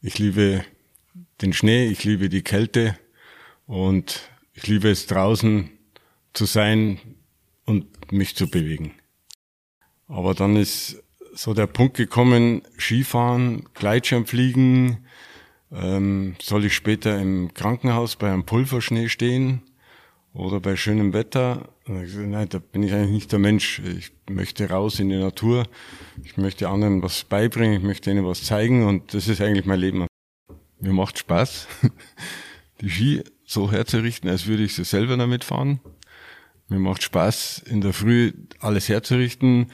Ich liebe den Schnee, ich liebe die Kälte und ich liebe es draußen zu sein und mich zu bewegen. Aber dann ist so der Punkt gekommen, Skifahren, Gleitschirmfliegen, ähm, soll ich später im Krankenhaus bei einem Pulverschnee stehen oder bei schönem Wetter? Nein, da bin ich eigentlich nicht der Mensch. Ich möchte raus in die Natur. Ich möchte anderen was beibringen. Ich möchte ihnen was zeigen und das ist eigentlich mein Leben. Mir macht Spaß, die Ski so herzurichten, als würde ich sie selber damit fahren. Mir macht Spaß, in der Früh alles herzurichten,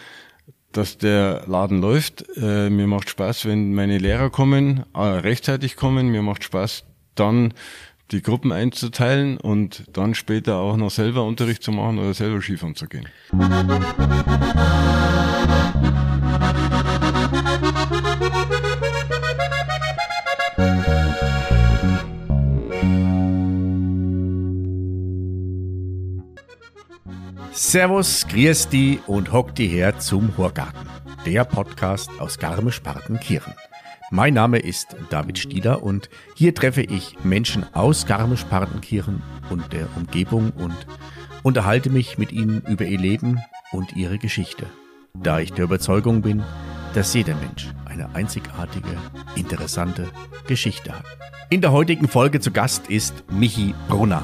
dass der Laden läuft. Äh, mir macht Spaß, wenn meine Lehrer kommen, äh, rechtzeitig kommen. Mir macht Spaß, dann die Gruppen einzuteilen und dann später auch noch selber Unterricht zu machen oder selber Skifahren zu gehen. Servus, grüß die und hock die her zum Horgarten, der Podcast aus Garmisch-Partenkirchen. Mein Name ist David Stieler und hier treffe ich Menschen aus Garmisch-Partenkirchen und der Umgebung und unterhalte mich mit ihnen über ihr Leben und ihre Geschichte. Da ich der Überzeugung bin, dass jeder Mensch eine einzigartige, interessante Geschichte hat. In der heutigen Folge zu Gast ist Michi Brunner.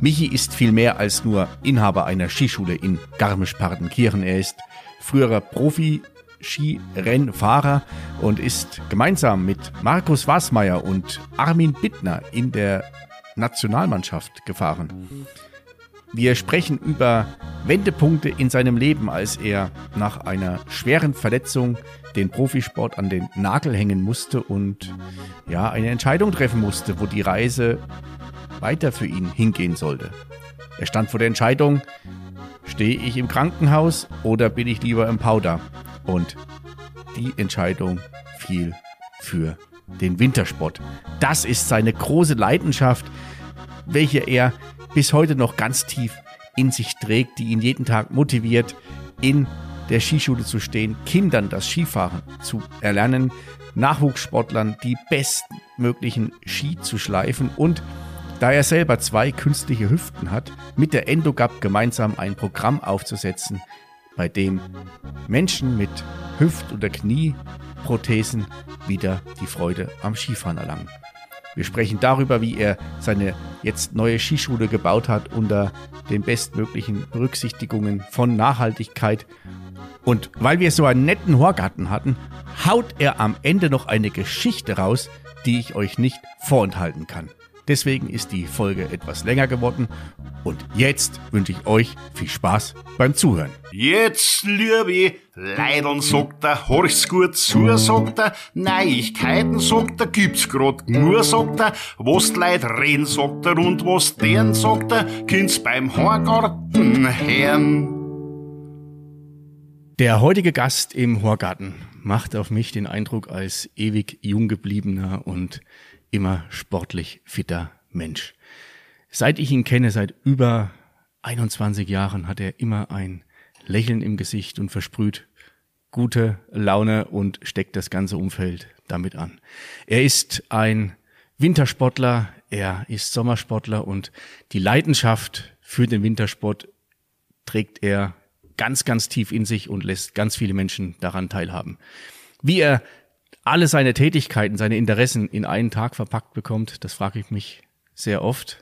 Michi ist viel mehr als nur Inhaber einer Skischule in Garmisch-Partenkirchen. Er ist früherer Profi Skirennfahrer und ist gemeinsam mit Markus Wasmeier und Armin Bittner in der Nationalmannschaft gefahren. Wir sprechen über Wendepunkte in seinem Leben, als er nach einer schweren Verletzung den Profisport an den Nagel hängen musste und ja, eine Entscheidung treffen musste, wo die Reise weiter für ihn hingehen sollte. Er stand vor der Entscheidung, stehe ich im Krankenhaus oder bin ich lieber im Powder? Und die Entscheidung fiel für den Wintersport. Das ist seine große Leidenschaft, welche er bis heute noch ganz tief in sich trägt, die ihn jeden Tag motiviert, in der Skischule zu stehen, Kindern das Skifahren zu erlernen, Nachwuchssportlern die bestmöglichen Ski zu schleifen und da er selber zwei künstliche Hüften hat, mit der Endogap gemeinsam ein Programm aufzusetzen, bei dem Menschen mit Hüft- oder Knieprothesen wieder die Freude am Skifahren erlangen. Wir sprechen darüber, wie er seine jetzt neue Skischule gebaut hat unter den bestmöglichen Berücksichtigungen von Nachhaltigkeit. Und weil wir so einen netten Horgarten hatten, haut er am Ende noch eine Geschichte raus, die ich euch nicht vorenthalten kann. Deswegen ist die Folge etwas länger geworden. Und jetzt wünsche ich euch viel Spaß beim Zuhören. Jetzt, liebe Leidern, sagt er, horch's gut zu, sagt er, Neuigkeiten, sagt er, gibt's grad nur, sagt er, was die Leute reden, sagt er, und was deren, sagt er, kind's beim Horgarten hören. Der heutige Gast im Horgarten macht auf mich den Eindruck als ewig jung gebliebener und immer sportlich fitter Mensch. Seit ich ihn kenne, seit über 21 Jahren, hat er immer ein Lächeln im Gesicht und versprüht gute Laune und steckt das ganze Umfeld damit an. Er ist ein Wintersportler, er ist Sommersportler und die Leidenschaft für den Wintersport trägt er ganz, ganz tief in sich und lässt ganz viele Menschen daran teilhaben. Wie er alle seine Tätigkeiten, seine Interessen in einen Tag verpackt bekommt, das frage ich mich sehr oft.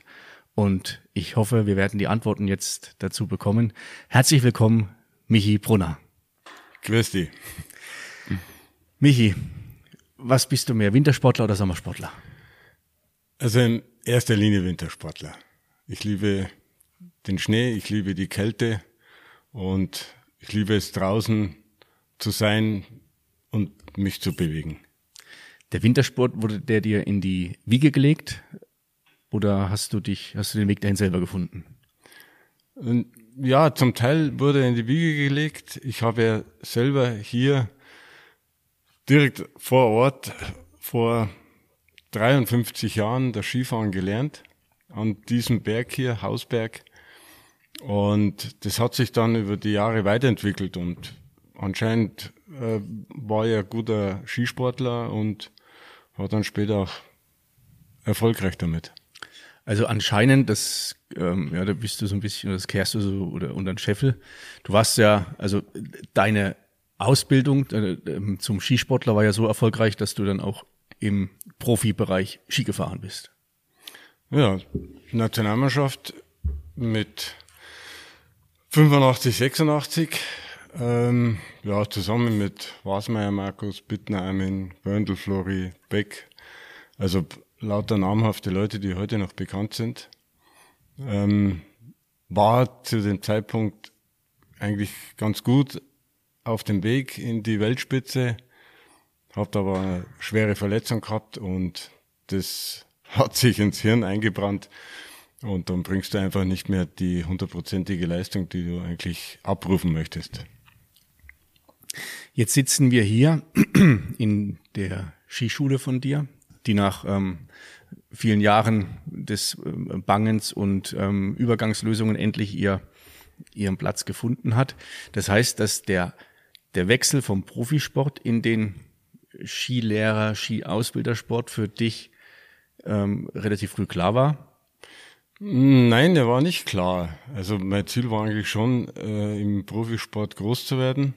Und ich hoffe, wir werden die Antworten jetzt dazu bekommen. Herzlich willkommen, Michi Brunner. Grüß dich. Michi, was bist du mehr, Wintersportler oder Sommersportler? Also in erster Linie Wintersportler. Ich liebe den Schnee, ich liebe die Kälte und ich liebe es draußen zu sein, und mich zu bewegen. Der Wintersport wurde der dir in die Wiege gelegt oder hast du dich, hast du den Weg dahin selber gefunden? Ja, zum Teil wurde er in die Wiege gelegt. Ich habe ja selber hier direkt vor Ort vor 53 Jahren das Skifahren gelernt an diesem Berg hier, Hausberg. Und das hat sich dann über die Jahre weiterentwickelt und anscheinend äh, war ja guter Skisportler und war dann später auch erfolgreich damit. Also anscheinend, das, ähm, ja, da bist du so ein bisschen, das kehrst du so oder unter den Scheffel. Du warst ja, also deine Ausbildung äh, zum Skisportler war ja so erfolgreich, dass du dann auch im Profibereich Ski gefahren bist. Ja, Nationalmannschaft mit 85, 86, ähm, ja, zusammen mit Wasmeier, Markus, Bittner, Armin, Böndel, Flori, Beck, also lauter namhafte Leute, die heute noch bekannt sind, ähm, war zu dem Zeitpunkt eigentlich ganz gut auf dem Weg in die Weltspitze, habt aber eine schwere Verletzung gehabt und das hat sich ins Hirn eingebrannt. Und dann bringst du einfach nicht mehr die hundertprozentige Leistung, die du eigentlich abrufen möchtest. Jetzt sitzen wir hier in der Skischule von dir, die nach ähm, vielen Jahren des ähm, Bangens und ähm, Übergangslösungen endlich ihr, ihren Platz gefunden hat. Das heißt, dass der, der Wechsel vom Profisport in den Skilehrer, Skiausbildersport für dich ähm, relativ früh klar war? Nein, der war nicht klar. Also mein Ziel war eigentlich schon, äh, im Profisport groß zu werden.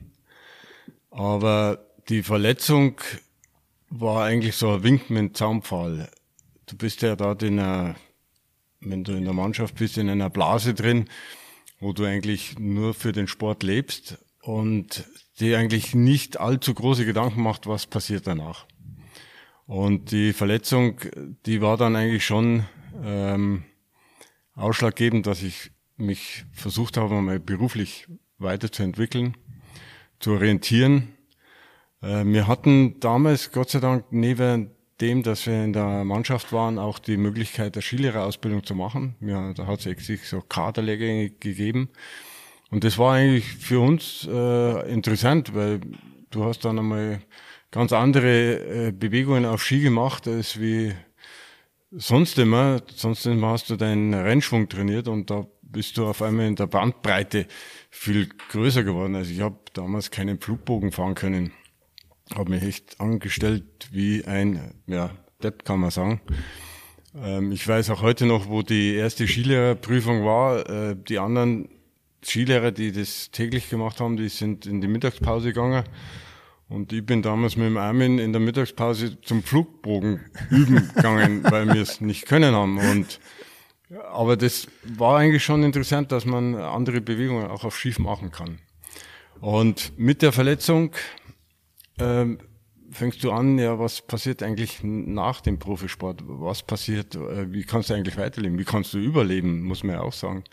Aber die Verletzung war eigentlich so ein Wink mit dem Zaunpfahl. Du bist ja dort in einer, wenn du in der Mannschaft bist, in einer Blase drin, wo du eigentlich nur für den Sport lebst und dir eigentlich nicht allzu große Gedanken macht, was passiert danach. Und die Verletzung, die war dann eigentlich schon ähm, ausschlaggebend, dass ich mich versucht habe, mal beruflich weiterzuentwickeln, zu orientieren. Äh, wir hatten damals, Gott sei Dank, neben dem, dass wir in der Mannschaft waren, auch die Möglichkeit der Skilehrerausbildung zu machen. Ja, da hat es sich so Kaderlehrgänge gegeben. Und das war eigentlich für uns äh, interessant, weil du hast dann einmal ganz andere äh, Bewegungen auf Ski gemacht, als wie sonst immer. Sonst immer hast du deinen Rennschwung trainiert und da bist du auf einmal in der Bandbreite viel größer geworden. Also ich habe damals keinen Flugbogen fahren können. Habe mich echt angestellt wie ein, ja, Depp kann man sagen. Ähm, ich weiß auch heute noch, wo die erste Skilehrerprüfung war. Äh, die anderen Skilehrer, die das täglich gemacht haben, die sind in die Mittagspause gegangen. Und ich bin damals mit dem Armin in der Mittagspause zum Flugbogen üben gegangen, weil wir es nicht können haben. Und, aber das war eigentlich schon interessant, dass man andere Bewegungen auch auf Schief machen kann. Und mit der Verletzung ähm, fängst du an, ja, was passiert eigentlich nach dem Profisport? Was passiert? Äh, wie kannst du eigentlich weiterleben? Wie kannst du überleben? Muss man ja auch sagen.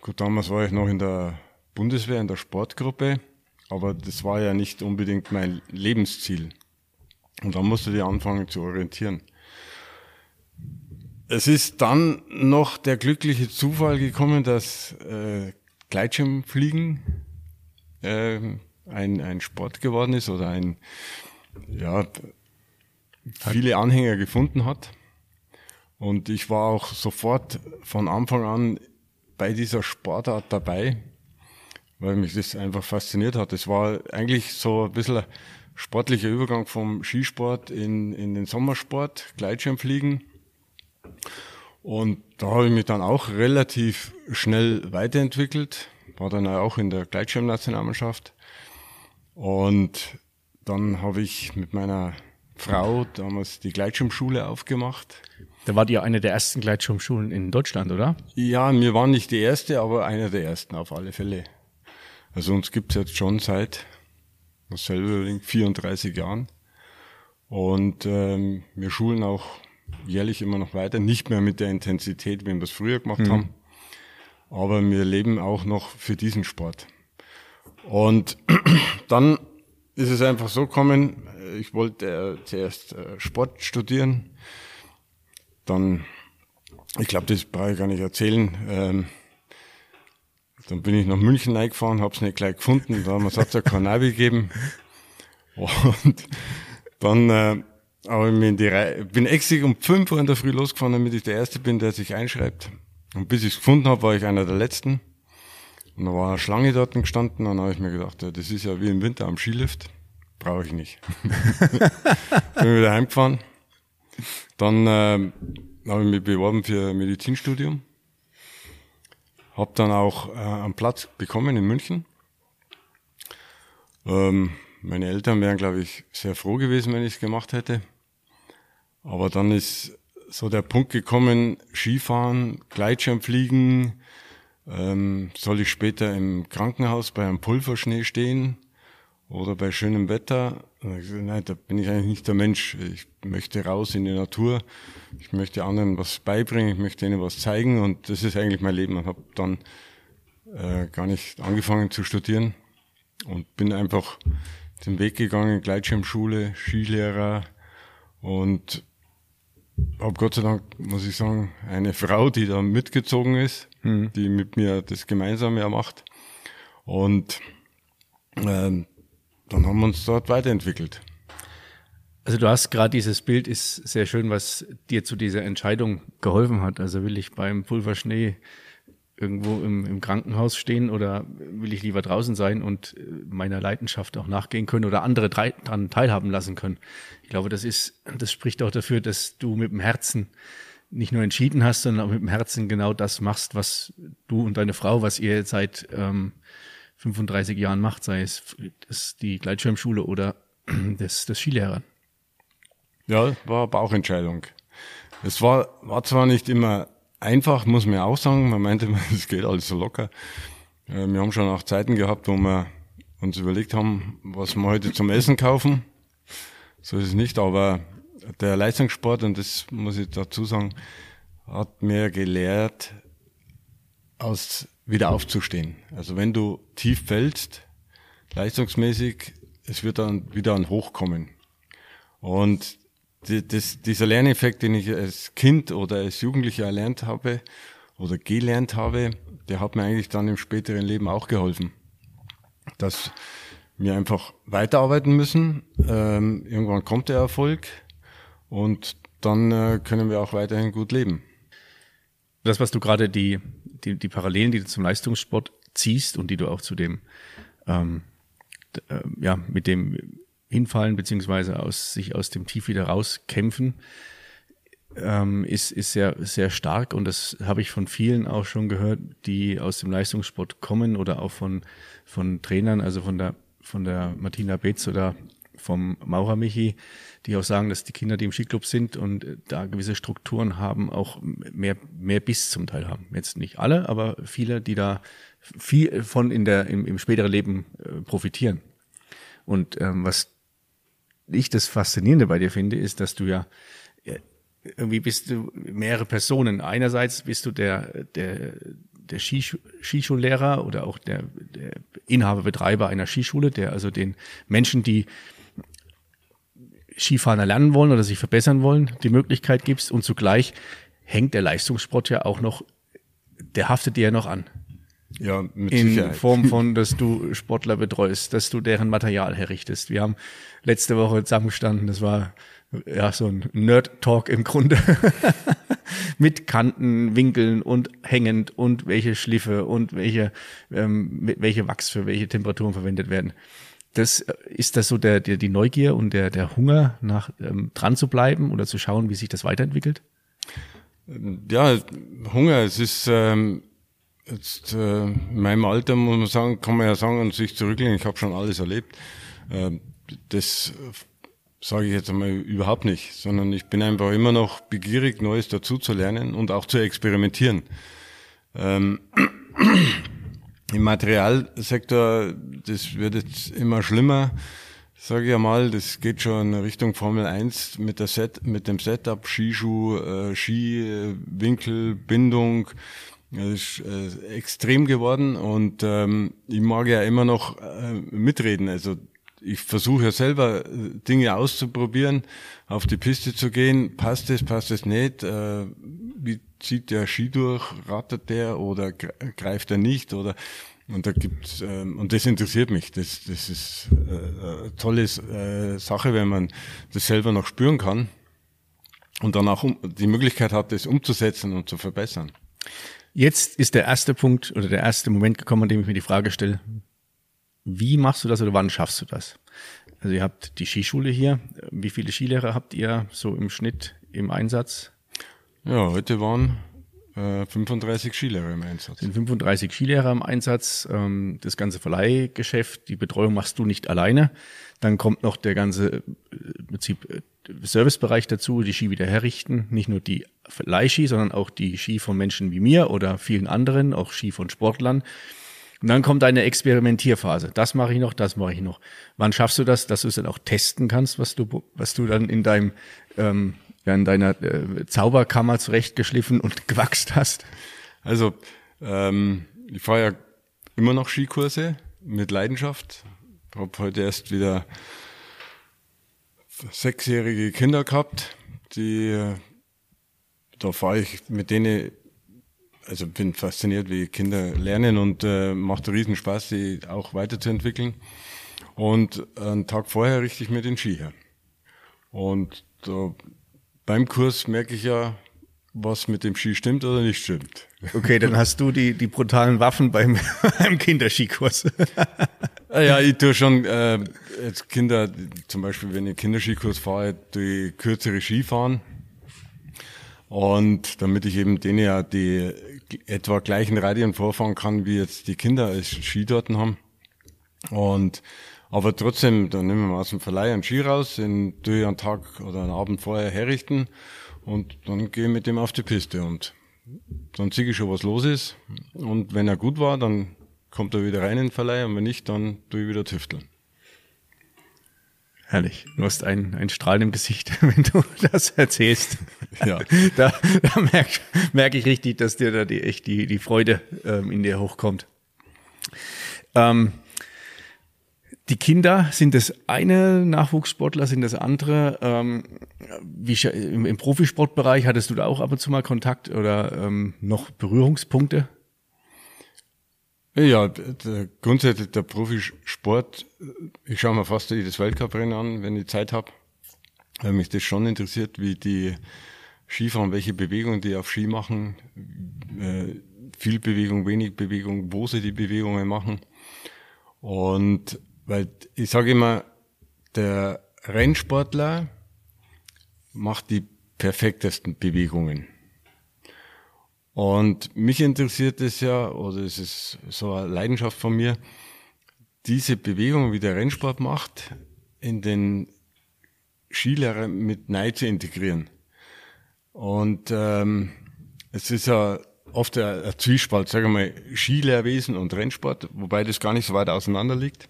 Gut, damals war ich noch in der Bundeswehr, in der Sportgruppe. Aber das war ja nicht unbedingt mein Lebensziel. Und dann musste ich anfangen zu orientieren. Es ist dann noch der glückliche Zufall gekommen, dass äh, Gleitschirmfliegen äh, ein, ein Sport geworden ist oder ein, ja, viele Anhänger gefunden hat. Und ich war auch sofort von Anfang an bei dieser Sportart dabei weil mich das einfach fasziniert hat. Es war eigentlich so ein bisschen ein sportlicher Übergang vom Skisport in, in den Sommersport, Gleitschirmfliegen. Und da habe ich mich dann auch relativ schnell weiterentwickelt, war dann auch in der Gleitschirmnationalmannschaft. Und dann habe ich mit meiner Frau damals die Gleitschirmschule aufgemacht. Da war die eine der ersten Gleitschirmschulen in Deutschland, oder? Ja, wir waren nicht die erste, aber einer der ersten auf alle Fälle. Also uns gibt's jetzt schon seit selber 34 Jahren. Und ähm, wir schulen auch jährlich immer noch weiter, nicht mehr mit der Intensität, wie wir es früher gemacht mhm. haben. Aber wir leben auch noch für diesen Sport. Und dann ist es einfach so gekommen, ich wollte äh, zuerst äh, Sport studieren, dann, ich glaube, das brauche ich gar nicht erzählen, ähm, dann bin ich nach München reingefahren, hab's nicht gleich gefunden, da haben wir es ja kein Navi gegeben. Und dann äh, habe ich mich in die Reihe, bin extra um 5 Uhr in der Früh losgefahren, damit ich der Erste bin, der sich einschreibt. Und bis ich es gefunden habe, war ich einer der Letzten. Und da war eine Schlange dort gestanden, und dann habe ich mir gedacht, ja, das ist ja wie im Winter am Skilift. Brauche ich nicht. bin wieder heimgefahren. Dann äh, habe ich mich beworben für ein Medizinstudium. Habe dann auch äh, einen Platz bekommen in München. Ähm, meine Eltern wären, glaube ich, sehr froh gewesen, wenn ich es gemacht hätte. Aber dann ist so der Punkt gekommen, Skifahren, Gleitschirmfliegen, ähm, soll ich später im Krankenhaus bei einem Pulverschnee stehen oder bei schönem Wetter? Nein, da bin ich eigentlich nicht der Mensch. Ich möchte raus in die Natur. Ich möchte anderen was beibringen. Ich möchte ihnen was zeigen. Und das ist eigentlich mein Leben. Und habe dann äh, gar nicht angefangen zu studieren und bin einfach den Weg gegangen, Gleitschirmschule, Skilehrer und habe Gott sei Dank, muss ich sagen, eine Frau, die da mitgezogen ist, mhm. die mit mir das Gemeinsame macht. Und äh, dann haben wir uns dort weiterentwickelt. Also du hast gerade dieses Bild ist sehr schön, was dir zu dieser Entscheidung geholfen hat. Also will ich beim Pulverschnee irgendwo im, im Krankenhaus stehen oder will ich lieber draußen sein und äh, meiner Leidenschaft auch nachgehen können oder andere daran teilhaben lassen können. Ich glaube, das ist, das spricht auch dafür, dass du mit dem Herzen nicht nur entschieden hast, sondern auch mit dem Herzen genau das machst, was du und deine Frau, was ihr seit ähm, 35 Jahren macht, sei es das, die Gleitschirmschule oder das, das Skilehrer. Ja, war Bauchentscheidung. Es war, war zwar nicht immer einfach, muss man auch sagen. Man meinte, es geht alles so locker. Äh, wir haben schon auch Zeiten gehabt, wo wir uns überlegt haben, was wir heute zum Essen kaufen. So ist es nicht, aber der Leistungssport, und das muss ich dazu sagen, hat mir gelehrt, aus wieder aufzustehen. Also wenn du tief fällst, leistungsmäßig, es wird dann wieder ein Hochkommen. Und die, das, dieser Lerneffekt, den ich als Kind oder als Jugendlicher erlernt habe oder gelernt habe, der hat mir eigentlich dann im späteren Leben auch geholfen. Dass wir einfach weiterarbeiten müssen. Ähm, irgendwann kommt der Erfolg und dann äh, können wir auch weiterhin gut leben. Das, was du gerade die, die, die Parallelen, die du zum Leistungssport ziehst und die du auch zu dem, ähm, äh, ja, mit dem hinfallen, beziehungsweise aus, sich aus dem Tief wieder rauskämpfen, ähm, ist, ist sehr, sehr stark. Und das habe ich von vielen auch schon gehört, die aus dem Leistungssport kommen oder auch von, von Trainern, also von der, von der Martina Betz oder vom Maurer Michi, die auch sagen, dass die Kinder, die im Skiclub sind und da gewisse Strukturen haben, auch mehr, mehr Biss zum Teil haben. Jetzt nicht alle, aber viele, die da viel von in der, im, im späteren Leben äh, profitieren. Und ähm, was ich das Faszinierende bei dir finde, ist, dass du ja irgendwie bist du mehrere Personen. Einerseits bist du der, der, der Skischullehrer oder auch der, der Inhaber, Betreiber einer Skischule, der also den Menschen, die Skifahren erlernen wollen oder sich verbessern wollen, die Möglichkeit gibst und zugleich hängt der Leistungssport ja auch noch, der haftet dir ja noch an. Ja, mit in Sicherheit. Form von, dass du Sportler betreust, dass du deren Material herrichtest. Wir haben letzte Woche zusammengestanden, das war ja so ein Nerd-Talk im Grunde. mit Kanten, Winkeln und hängend und welche Schliffe und welche, ähm, welche Wachs für welche Temperaturen verwendet werden. Das äh, ist das so der, der die Neugier und der, der Hunger nach ähm, dran zu bleiben oder zu schauen, wie sich das weiterentwickelt? Ja, Hunger, es ist ähm, Jetzt äh, in meinem Alter muss man sagen, kann man ja sagen und sich zurücklehnen, ich habe schon alles erlebt. Äh, das sage ich jetzt einmal überhaupt nicht, sondern ich bin einfach immer noch begierig, Neues dazu zu lernen und auch zu experimentieren. Ähm, Im Materialsektor, das wird jetzt immer schlimmer, sage ich einmal, das geht schon in Richtung Formel 1 mit, der Set, mit dem Setup, Skischuh, äh, Skiwinkel, Bindung, das ist äh, extrem geworden und ähm, ich mag ja immer noch äh, mitreden. Also ich versuche ja selber äh, Dinge auszuprobieren, auf die Piste zu gehen. Passt es, passt es nicht? Äh, wie zieht der Ski durch? Rattert der oder greift er nicht? Oder und da gibt's ähm, und das interessiert mich. Das, das ist äh, tolle äh, Sache, wenn man das selber noch spüren kann und dann auch um, die Möglichkeit hat, das umzusetzen und zu verbessern. Jetzt ist der erste Punkt oder der erste Moment gekommen, an dem ich mir die Frage stelle, wie machst du das oder wann schaffst du das? Also ihr habt die Skischule hier. Wie viele Skilehrer habt ihr so im Schnitt im Einsatz? Ja, heute waren äh, 35 Skilehrer im Einsatz. Sind 35 Skilehrer im Einsatz. Ähm, das ganze Verleihgeschäft, die Betreuung machst du nicht alleine. Dann kommt noch der ganze äh, im Prinzip äh, Servicebereich dazu, die Ski wieder herrichten. Nicht nur die Leihski, sondern auch die Ski von Menschen wie mir oder vielen anderen, auch Ski von Sportlern. Und dann kommt eine Experimentierphase. Das mache ich noch, das mache ich noch. Wann schaffst du das, dass du es dann auch testen kannst, was du, was du dann in deinem, ähm, ja, in deiner äh, Zauberkammer zurechtgeschliffen und gewachst hast? Also, ähm, ich fahre ja immer noch Skikurse mit Leidenschaft. Habe heute erst wieder sechsjährige Kinder gehabt, die äh, da fahre ich mit denen also bin fasziniert, wie Kinder lernen und äh, macht riesen Spaß, sie auch weiterzuentwickeln. Und einen Tag vorher richte ich mir den Ski her. Und da, beim Kurs merke ich ja, was mit dem Ski stimmt oder nicht stimmt. Okay, dann hast du die, die brutalen Waffen beim, beim Kinderskikurs. Ah ja, ich tue schon äh, jetzt Kinder, zum Beispiel wenn ich Kinderskikurs fahre, die kürzere Ski fahren. Und damit ich eben denen ja die etwa gleichen Radien vorfahren kann, wie jetzt die Kinder als Ski dort haben. Und aber trotzdem, dann nehmen wir mal aus dem Verleih einen Ski raus, den tue ich einen Tag oder einen Abend vorher herrichten und dann gehe ich mit dem auf die Piste und dann sehe ich schon, was los ist. Und wenn er gut war, dann kommt er wieder rein in den Verleih und wenn nicht, dann tue ich wieder tüfteln. Herrlich. Du hast ein, ein Strahlen im Gesicht, wenn du das erzählst. Ja. Da, da merke merk ich richtig, dass dir da die, echt die, die Freude ähm, in dir hochkommt. Ähm, die Kinder sind das eine, Nachwuchssportler sind das andere. Ähm, wie, im, Im Profisportbereich hattest du da auch ab und zu mal Kontakt oder ähm, noch Berührungspunkte? Ja, der, grundsätzlich der Profisport, ich schaue mir fast jedes Weltcuprennen an, wenn ich Zeit habe, weil mich das schon interessiert, wie die Skifahren, welche Bewegungen die auf Ski machen, äh, viel Bewegung, wenig Bewegung, wo sie die Bewegungen machen. Und weil ich sage immer, der Rennsportler macht die perfektesten Bewegungen. Und mich interessiert es ja, oder es ist so eine Leidenschaft von mir, diese Bewegung, wie der Rennsport macht, in den Skilehrer mit Neid zu integrieren. Und ähm, es ist ja oft ein, Zwiespalt, sagen wir mal, Skilehrwesen und Rennsport, wobei das gar nicht so weit auseinander liegt.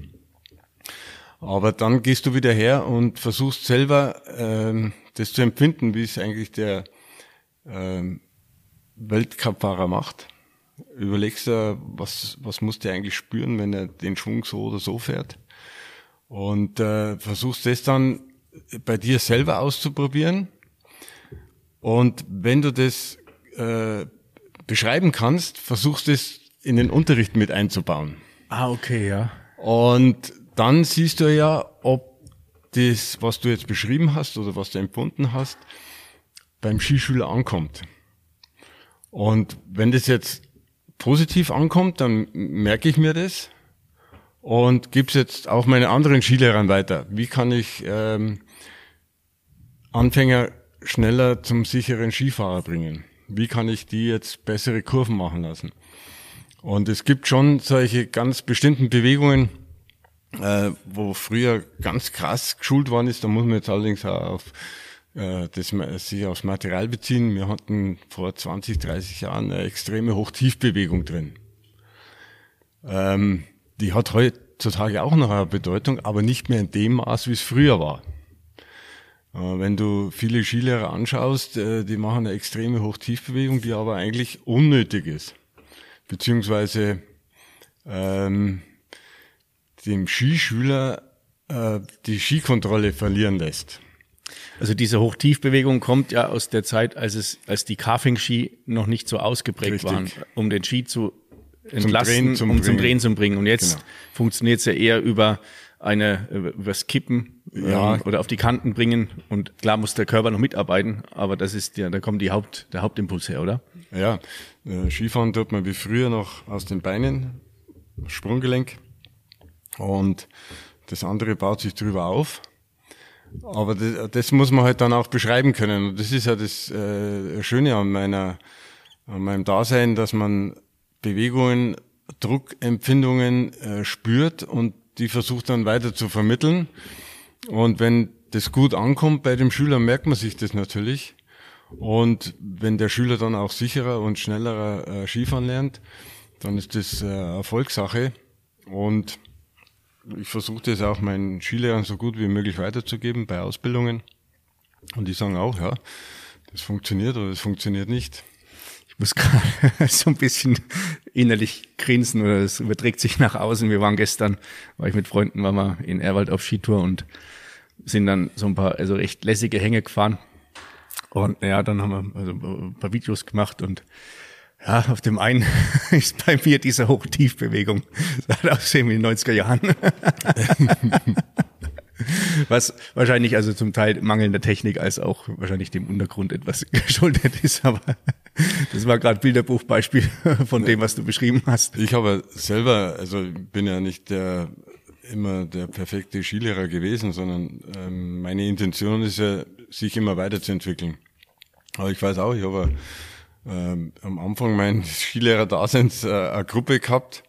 Aber dann gehst du wieder her und versuchst selber ähm, das zu empfinden, wie es eigentlich der ähm, Weltcup-Fahrer macht. Überlegst du, was, was muss der eigentlich spüren, wenn er den Schwung so oder so fährt? Und äh, versuchst das dann bei dir selber auszuprobieren. Und wenn du das äh, beschreiben kannst, versuchst es in den Unterricht mit einzubauen. Ah, okay, ja. Und dann siehst du ja, ob das, was du jetzt beschrieben hast oder was du empfunden hast, beim Skischüler ankommt. Und wenn das jetzt positiv ankommt, dann merke ich mir das und gebe es jetzt auch meine anderen Skilehrern weiter. Wie kann ich ähm, Anfänger schneller zum sicheren Skifahrer bringen? Wie kann ich die jetzt bessere Kurven machen lassen? Und es gibt schon solche ganz bestimmten Bewegungen, äh, wo früher ganz krass geschult worden ist. Da muss man jetzt allerdings auch auf äh, das sich aufs Material beziehen. Wir hatten vor 20, 30 Jahren eine extreme Hochtiefbewegung drin. Ähm, die hat heutzutage auch noch eine Bedeutung, aber nicht mehr in dem Maß, wie es früher war. Äh, wenn du viele Skilehrer anschaust, äh, die machen eine extreme Hochtiefbewegung, die aber eigentlich unnötig ist. Beziehungsweise ähm, dem Skischüler äh, die Skikontrolle verlieren lässt. Also diese Hochtiefbewegung kommt ja aus der Zeit, als es, als die Carving-Ski noch nicht so ausgeprägt Richtig. waren, um den Ski zu entlasten, zum Drehen, zum um zum Drehen zu bringen. Und jetzt genau. funktioniert es ja eher über eine, übers Kippen ja. ähm, oder auf die Kanten bringen. Und klar muss der Körper noch mitarbeiten, aber das ist ja, da kommt die Haupt, der Hauptimpuls her, oder? Ja, äh, Skifahren tut man wie früher noch aus den Beinen, Sprunggelenk. Und das andere baut sich drüber auf. Aber das, das, muss man halt dann auch beschreiben können. Und das ist ja das äh, Schöne an meiner, an meinem Dasein, dass man Bewegungen, Druckempfindungen äh, spürt und die versucht dann weiter zu vermitteln. Und wenn das gut ankommt bei dem Schüler, merkt man sich das natürlich. Und wenn der Schüler dann auch sicherer und schnellerer äh, Skifahren lernt, dann ist das äh, Erfolgssache. Und ich versuche das auch meinen Skilehrern so gut wie möglich weiterzugeben bei Ausbildungen. Und die sagen auch, ja, das funktioniert oder das funktioniert nicht. Ich muss gerade so ein bisschen innerlich grinsen oder es überträgt sich nach außen. Wir waren gestern, war ich mit Freunden, waren wir in Erwald auf Skitour und sind dann so ein paar, also recht lässige Hänge gefahren. Und ja, dann haben wir also ein paar Videos gemacht und ja, auf dem einen ist bei mir diese Hoch-Tief-Bewegung. Das hat aussehen wie in den 90er Jahren. Was wahrscheinlich also zum Teil mangelnder Technik als auch wahrscheinlich dem Untergrund etwas geschuldet ist, aber das war gerade Bilderbuchbeispiel von dem, was du beschrieben hast. Ich habe selber, also bin ja nicht der immer der perfekte Skilehrer gewesen, sondern ähm, meine Intention ist ja, sich immer weiterzuentwickeln. Aber ich weiß auch, ich habe ähm, am Anfang meines Skilehrer-Daseins äh, eine Gruppe gehabt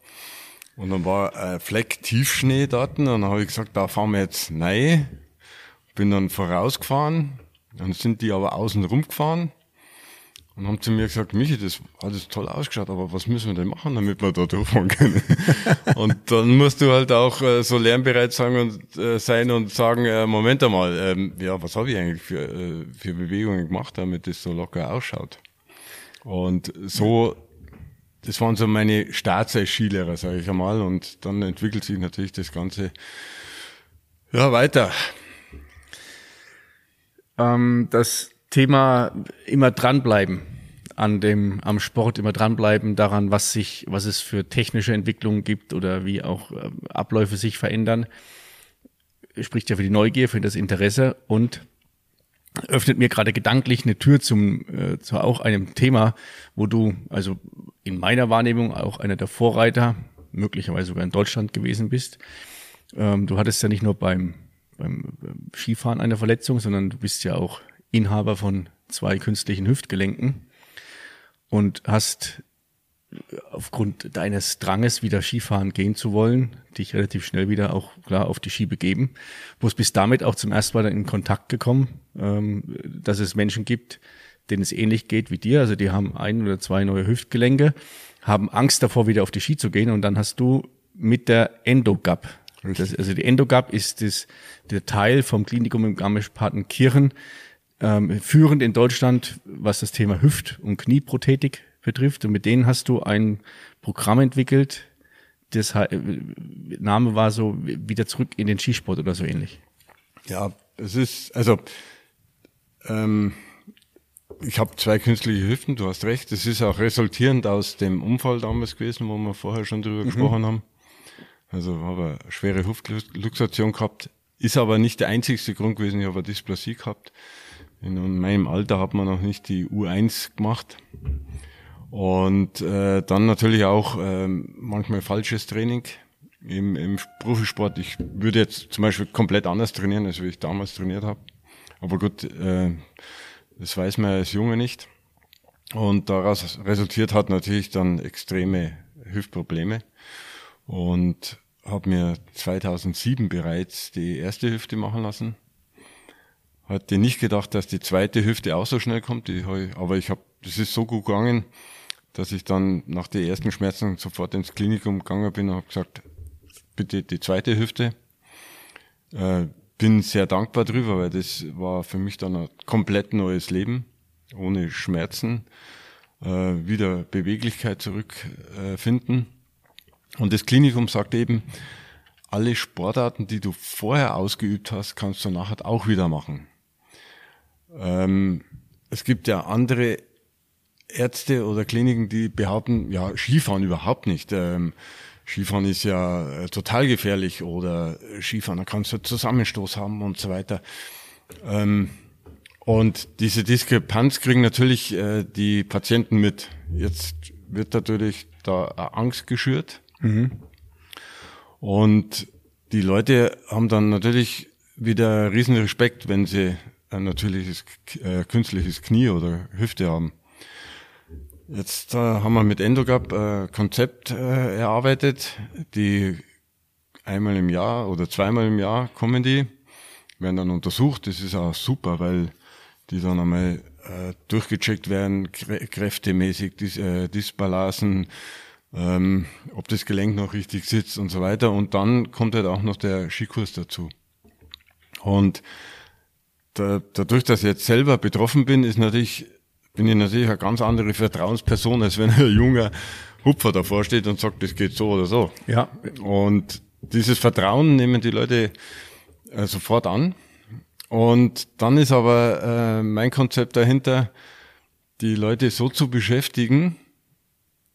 und dann war ein Fleck Tiefschnee dort und dann habe ich gesagt, da fahren wir jetzt rein. Bin dann vorausgefahren, dann sind die aber außen rumgefahren und haben zu mir gesagt, Michi, das hat jetzt toll ausgeschaut, aber was müssen wir denn machen, damit wir da durchfahren können? und dann musst du halt auch äh, so lernbereit sein und, äh, sein und sagen, äh, Moment einmal, ähm, ja, was habe ich eigentlich für, äh, für Bewegungen gemacht, damit das so locker ausschaut? Und so das waren so meine Starts als Skilehrer, sage ich einmal. Und dann entwickelt sich natürlich das Ganze ja weiter. Ähm, das Thema immer dranbleiben an dem, am Sport immer dranbleiben, daran, was sich, was es für technische Entwicklungen gibt oder wie auch äh, Abläufe sich verändern, spricht ja für die Neugier, für das Interesse und öffnet mir gerade gedanklich eine Tür zum äh, zu auch einem Thema, wo du also in meiner Wahrnehmung auch einer der Vorreiter, möglicherweise sogar in Deutschland gewesen bist. Ähm, du hattest ja nicht nur beim, beim Skifahren eine Verletzung, sondern du bist ja auch Inhaber von zwei künstlichen Hüftgelenken und hast aufgrund deines Dranges wieder Skifahren gehen zu wollen, dich relativ schnell wieder auch klar auf die Ski begeben. Wo es bis damit auch zum ersten Mal in Kontakt gekommen, ähm, dass es Menschen gibt, denen es ähnlich geht wie dir. Also die haben ein oder zwei neue Hüftgelenke, haben Angst davor, wieder auf die Ski zu gehen. Und dann hast du mit der Endogap, das, also die Endogap ist das, der Teil vom Klinikum im Garmisch-Partenkirchen, ähm, führend in Deutschland, was das Thema Hüft- und Knieprothetik betrifft. Und mit denen hast du ein Programm entwickelt, das Name war so wieder zurück in den Skisport oder so ähnlich. Ja, es ist, also ähm, ich habe zwei künstliche Hüften, du hast recht. Das ist auch resultierend aus dem Unfall damals gewesen, wo wir vorher schon drüber mhm. gesprochen haben. Also habe eine schwere Hüftluxation gehabt, ist aber nicht der einzigste Grund gewesen. Ich habe eine Dysplasie gehabt. In meinem Alter hat man noch nicht die U1 gemacht. Und äh, dann natürlich auch äh, manchmal falsches Training im, im Profisport. Ich würde jetzt zum Beispiel komplett anders trainieren, als wie ich damals trainiert habe. Aber gut, äh, das weiß man als Junge nicht. Und daraus resultiert hat natürlich dann extreme Hüftprobleme. Und habe mir 2007 bereits die erste Hüfte machen lassen. Hatte nicht gedacht, dass die zweite Hüfte auch so schnell kommt. Ich, aber ich habe, das ist so gut gegangen dass ich dann nach den ersten Schmerzen sofort ins Klinikum gegangen bin und habe gesagt, bitte die zweite Hüfte. Äh, bin sehr dankbar drüber, weil das war für mich dann ein komplett neues Leben, ohne Schmerzen, äh, wieder Beweglichkeit zurückfinden. Äh, und das Klinikum sagt eben, alle Sportarten, die du vorher ausgeübt hast, kannst du nachher auch wieder machen. Ähm, es gibt ja andere Ärzte oder Kliniken, die behaupten, ja, Skifahren überhaupt nicht. Ähm, Skifahren ist ja äh, total gefährlich oder Skifahren, da kannst du Zusammenstoß haben und so weiter. Ähm, und diese Diskrepanz kriegen natürlich äh, die Patienten mit. Jetzt wird natürlich da Angst geschürt. Mhm. Und die Leute haben dann natürlich wieder riesen Respekt, wenn sie ein natürliches äh, künstliches Knie oder Hüfte haben. Jetzt äh, haben wir mit EndoGap ein Konzept äh, erarbeitet, die einmal im Jahr oder zweimal im Jahr kommen die, werden dann untersucht. Das ist auch super, weil die dann einmal äh, durchgecheckt werden, kräftemäßig, Dis, äh, Disbalancen, ähm, ob das Gelenk noch richtig sitzt und so weiter. Und dann kommt halt auch noch der Skikurs dazu. Und da, dadurch, dass ich jetzt selber betroffen bin, ist natürlich, bin ich natürlich eine ganz andere Vertrauensperson, als wenn ein junger Hupfer davor steht und sagt, das geht so oder so. Ja. Und dieses Vertrauen nehmen die Leute äh, sofort an. Und dann ist aber äh, mein Konzept dahinter, die Leute so zu beschäftigen,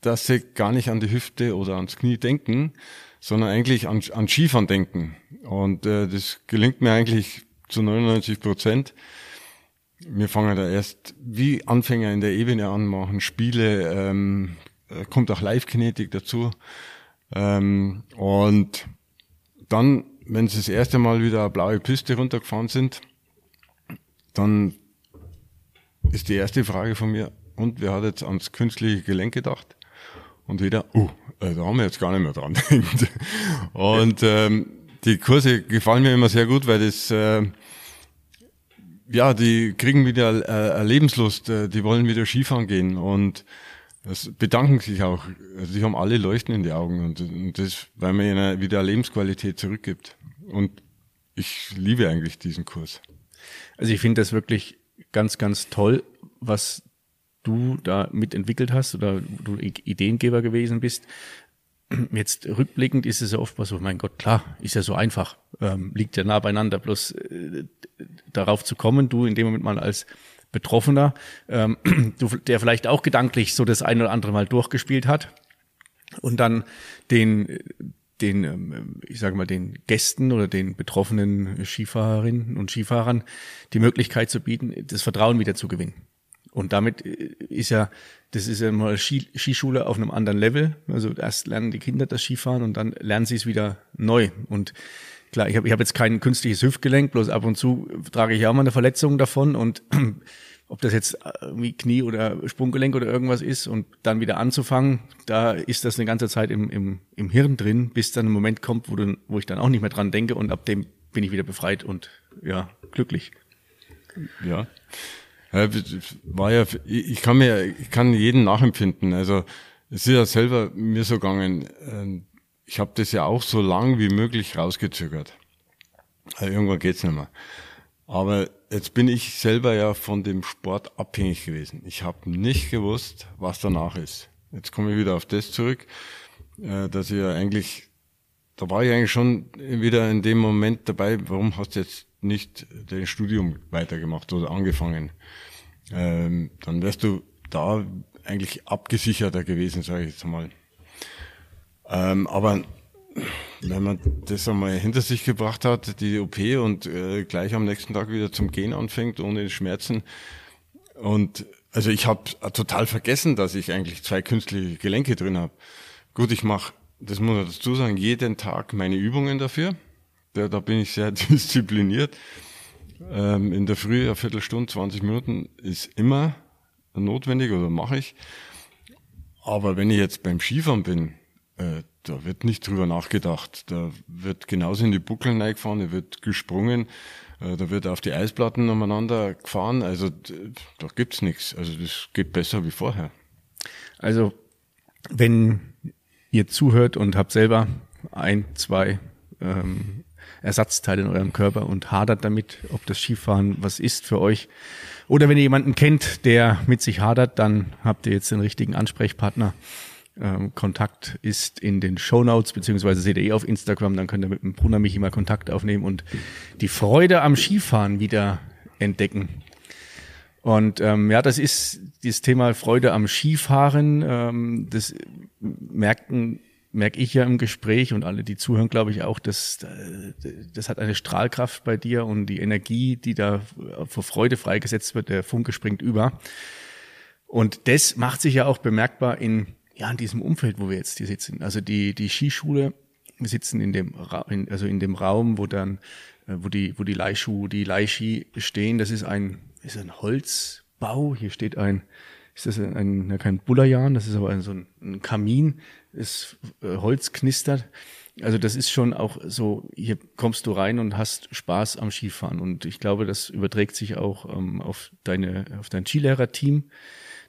dass sie gar nicht an die Hüfte oder ans Knie denken, sondern eigentlich an, an Skifahren denken. Und äh, das gelingt mir eigentlich zu 99 Prozent. Wir fangen da erst wie Anfänger in der Ebene an, machen Spiele, ähm, äh, kommt auch Live-Kinetik dazu. Ähm, und dann, wenn sie das erste Mal wieder eine blaue Piste runtergefahren sind, dann ist die erste Frage von mir, und wer hat jetzt ans künstliche Gelenk gedacht? Und wieder, oh, uh, da haben wir jetzt gar nicht mehr dran Und ähm, die Kurse gefallen mir immer sehr gut, weil das, äh, ja, die kriegen wieder äh, Lebenslust, äh, die wollen wieder Skifahren gehen und das bedanken sich auch. Also haben alle Leuchten in die Augen und, und das, weil man ihnen wieder Lebensqualität zurückgibt. Und ich liebe eigentlich diesen Kurs. Also ich finde das wirklich ganz, ganz toll, was du da mitentwickelt hast oder du Ideengeber gewesen bist. Jetzt rückblickend ist es ja oft so, mein Gott, klar, ist ja so einfach, ähm, liegt ja nah beieinander, bloß äh, darauf zu kommen, du in dem Moment mal als Betroffener, ähm, du, der vielleicht auch gedanklich so das eine oder andere Mal durchgespielt hat und dann den, den, ähm, ich sage mal, den Gästen oder den betroffenen Skifahrerinnen und Skifahrern die Möglichkeit zu bieten, das Vertrauen wieder zu gewinnen. Und damit äh, ist ja, das ist ja mal Skischule auf einem anderen Level. Also erst lernen die Kinder das Skifahren und dann lernen sie es wieder neu. Und klar, ich habe ich hab jetzt kein künstliches Hüftgelenk, bloß ab und zu trage ich auch mal eine Verletzung davon und ob das jetzt wie Knie oder Sprunggelenk oder irgendwas ist und dann wieder anzufangen, da ist das eine ganze Zeit im, im, im Hirn drin, bis dann ein Moment kommt, wo, du, wo ich dann auch nicht mehr dran denke und ab dem bin ich wieder befreit und ja, glücklich. Ja. Ja, war ja, ich kann mir, ich kann jeden nachempfinden. Also es ist ja selber mir so gegangen. Ähm, ich habe das ja auch so lang wie möglich rausgezögert. Also irgendwann geht's nicht mehr. Aber jetzt bin ich selber ja von dem Sport abhängig gewesen. Ich habe nicht gewusst, was danach ist. Jetzt komme ich wieder auf das zurück, äh, dass ich ja eigentlich, da war ich eigentlich schon wieder in dem Moment dabei, warum hast du jetzt nicht dein Studium weitergemacht oder angefangen, ähm, dann wärst du da eigentlich abgesicherter gewesen, sage ich jetzt mal. Ähm, aber wenn man das einmal hinter sich gebracht hat, die OP und äh, gleich am nächsten Tag wieder zum Gehen anfängt, ohne Schmerzen. Und also ich habe total vergessen, dass ich eigentlich zwei künstliche Gelenke drin habe. Gut, ich mache, das muss man dazu sagen, jeden Tag meine Übungen dafür. Da, da bin ich sehr diszipliniert. Ähm, in der Früh eine Viertelstunde, 20 Minuten ist immer notwendig oder mache ich. Aber wenn ich jetzt beim Skifahren bin, äh, da wird nicht drüber nachgedacht. Da wird genauso in die Buckeln reingefahren, da wird gesprungen, äh, da wird auf die Eisplatten umeinander gefahren. Also da gibt's nichts. Also das geht besser wie vorher. Also wenn ihr zuhört und habt selber ein, zwei ähm, Ersatzteile in eurem Körper und hadert damit, ob das Skifahren was ist für euch. Oder wenn ihr jemanden kennt, der mit sich hadert, dann habt ihr jetzt den richtigen Ansprechpartner. Ähm, Kontakt ist in den Show Notes, beziehungsweise seht ihr eh auf Instagram, dann könnt ihr mit dem Brunner Michi mal Kontakt aufnehmen und die Freude am Skifahren wieder entdecken. Und ähm, ja, das ist dieses Thema Freude am Skifahren. Ähm, das merken merke ich ja im Gespräch und alle, die zuhören, glaube ich auch, dass das hat eine Strahlkraft bei dir und die Energie, die da vor Freude freigesetzt wird, der Funke springt über. Und das macht sich ja auch bemerkbar in ja in diesem Umfeld, wo wir jetzt hier sitzen. Also die die Skischule sitzen in dem, also in dem Raum, wo dann, äh, wo die, wo die Leihschuhe, die Leihski stehen. Das ist ein, ist ein Holzbau. Hier steht ein, ist das ein, ein kein Bullerjan, das ist aber so ein, ein Kamin, das äh, Holz knistert. Also das ist schon auch so, hier kommst du rein und hast Spaß am Skifahren. Und ich glaube, das überträgt sich auch ähm, auf deine, auf dein Skilehrer-Team.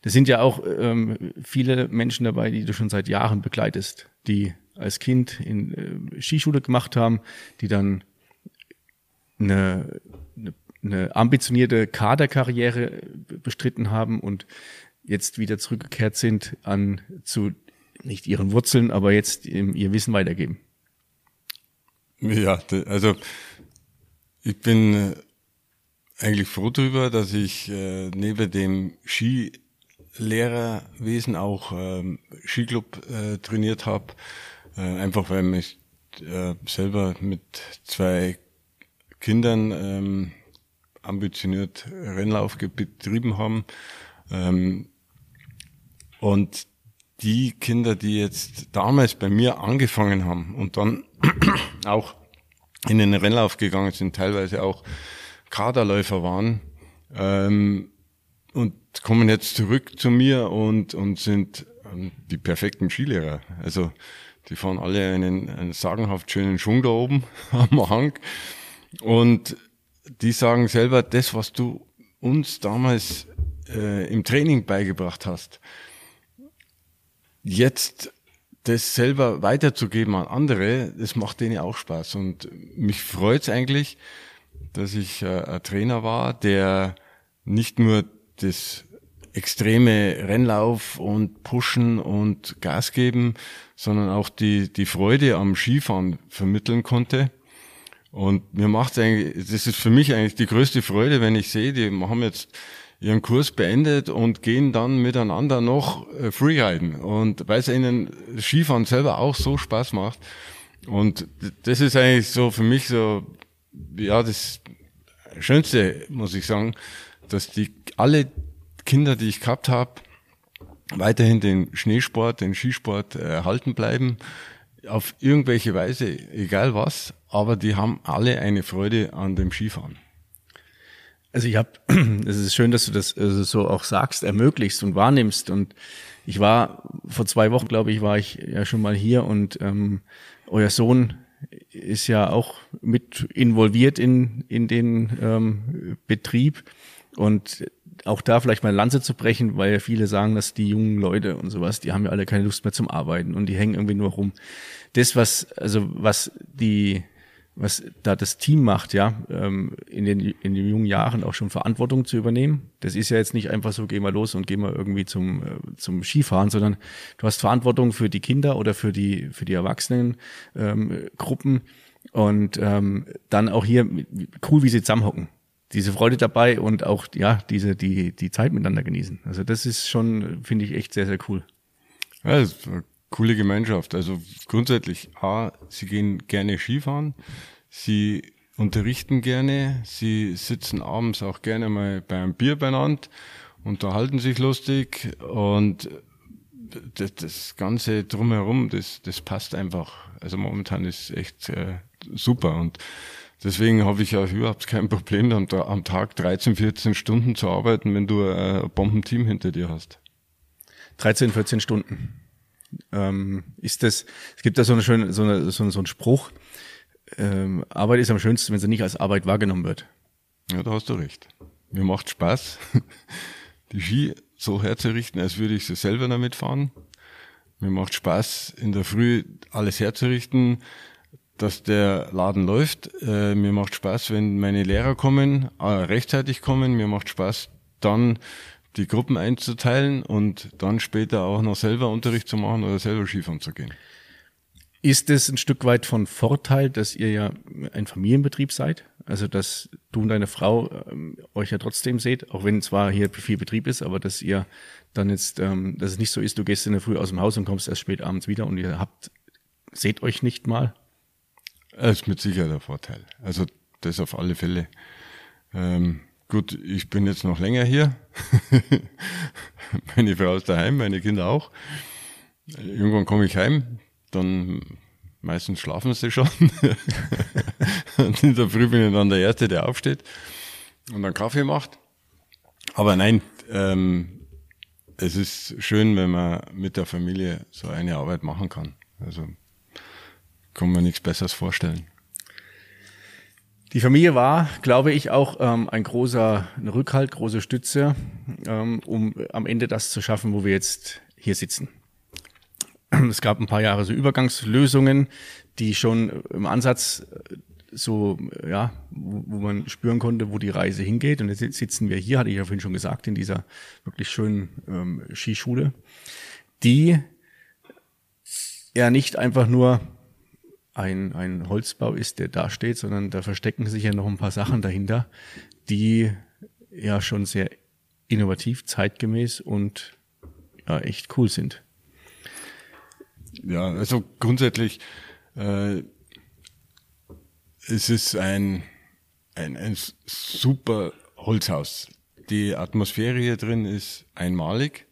Das sind ja auch ähm, viele Menschen dabei, die du schon seit Jahren begleitest, die als Kind in äh, Skischule gemacht haben, die dann eine, eine, eine ambitionierte Kaderkarriere bestritten haben und jetzt wieder zurückgekehrt sind an zu nicht ihren Wurzeln, aber jetzt ihr Wissen weitergeben. Ja, also ich bin äh, eigentlich froh darüber, dass ich äh, neben dem Skilehrerwesen auch ähm, Skiclub äh, trainiert habe, äh, einfach weil ich äh, selber mit zwei Kindern ähm, ambitioniert Rennlauf betrieben haben. Ähm, und die Kinder, die jetzt damals bei mir angefangen haben und dann auch in den Rennlauf gegangen sind, teilweise auch Kaderläufer waren ähm, und kommen jetzt zurück zu mir und, und sind ähm, die perfekten Skilehrer. Also die fahren alle einen, einen sagenhaft schönen Schwung da oben am Hang und die sagen selber, das, was du uns damals äh, im Training beigebracht hast, jetzt das selber weiterzugeben an andere, das macht denen auch Spaß. Und mich freut's eigentlich, dass ich äh, ein Trainer war, der nicht nur das extreme Rennlauf und Pushen und Gas geben, sondern auch die, die Freude am Skifahren vermitteln konnte. Und mir macht eigentlich, das ist für mich eigentlich die größte Freude, wenn ich sehe, die haben jetzt ihren Kurs beendet und gehen dann miteinander noch äh, Freeriden. Und weil es ihnen Skifahren selber auch so Spaß macht. Und das ist eigentlich so für mich so, ja, das Schönste, muss ich sagen, dass die alle Kinder, die ich gehabt habe, weiterhin den Schneesport, den Skisport erhalten äh, bleiben, auf irgendwelche Weise, egal was, aber die haben alle eine Freude an dem Skifahren. Also ich habe, es ist schön, dass du das also so auch sagst, ermöglichst und wahrnimmst. Und ich war vor zwei Wochen, glaube ich, war ich ja schon mal hier und ähm, euer Sohn ist ja auch mit involviert in in den ähm, Betrieb und auch da vielleicht mal Lanze zu brechen, weil ja viele sagen, dass die jungen Leute und sowas, die haben ja alle keine Lust mehr zum Arbeiten und die hängen irgendwie nur rum. Das was also was die was da das Team macht, ja, ähm, in den, in den jungen Jahren auch schon Verantwortung zu übernehmen. Das ist ja jetzt nicht einfach so, geh mal los und geh mal irgendwie zum, äh, zum Skifahren, sondern du hast Verantwortung für die Kinder oder für die, für die Erwachsenen ähm, und ähm, dann auch hier cool, wie sie zusammenhocken. Diese Freude dabei und auch, ja, diese, die, die Zeit miteinander genießen. Also das ist schon, finde ich, echt sehr, sehr cool. Ja, coole Gemeinschaft. Also grundsätzlich, A, sie gehen gerne Skifahren, sie unterrichten gerne, sie sitzen abends auch gerne mal beim Bier beieinander, unterhalten sich lustig und das, das Ganze drumherum, das, das passt einfach. Also momentan ist echt äh, super und deswegen habe ich auch überhaupt kein Problem, am, am Tag 13, 14 Stunden zu arbeiten, wenn du ein Bombenteam hinter dir hast. 13, 14 Stunden ähm, ist das, es gibt da so, eine schöne, so, eine, so, so einen Spruch, ähm, Arbeit ist am schönsten, wenn sie nicht als Arbeit wahrgenommen wird. Ja, da hast du recht. Mir macht Spaß, die Ski so herzurichten, als würde ich sie selber damit fahren. Mir macht Spaß, in der Früh alles herzurichten, dass der Laden läuft. Äh, mir macht Spaß, wenn meine Lehrer kommen, äh, rechtzeitig kommen. Mir macht Spaß, dann die Gruppen einzuteilen und dann später auch noch selber Unterricht zu machen oder selber Skifahren zu gehen. Ist es ein Stück weit von Vorteil, dass ihr ja ein Familienbetrieb seid? Also, dass du und deine Frau ähm, euch ja trotzdem seht, auch wenn zwar hier viel Betrieb ist, aber dass ihr dann jetzt, ähm, dass es nicht so ist, du gehst in der Früh aus dem Haus und kommst erst spät abends wieder und ihr habt, seht euch nicht mal? Das ist mit Sicherheit der Vorteil. Also, das auf alle Fälle. Ähm, Gut, ich bin jetzt noch länger hier. meine Frau ist daheim, meine Kinder auch. Irgendwann komme ich heim, dann Meistens schlafen sie schon. und in der Früh bin ich dann der Erste, der aufsteht und dann Kaffee macht. Aber nein, ähm, es ist schön, wenn man mit der Familie so eine Arbeit machen kann. Also kann man nichts Besseres vorstellen. Die Familie war, glaube ich, auch ähm, ein großer Rückhalt, große Stütze, ähm, um am Ende das zu schaffen, wo wir jetzt hier sitzen. Es gab ein paar Jahre so Übergangslösungen, die schon im Ansatz äh, so, ja, wo man spüren konnte, wo die Reise hingeht. Und jetzt sitzen wir hier, hatte ich ja vorhin schon gesagt, in dieser wirklich schönen ähm, Skischule, die ja nicht einfach nur ein, ein Holzbau ist, der da steht, sondern da verstecken sich ja noch ein paar Sachen dahinter, die ja schon sehr innovativ, zeitgemäß und ja, echt cool sind. Ja, also grundsätzlich äh, es ist ein, ein, ein super Holzhaus. Die Atmosphäre hier drin ist einmalig.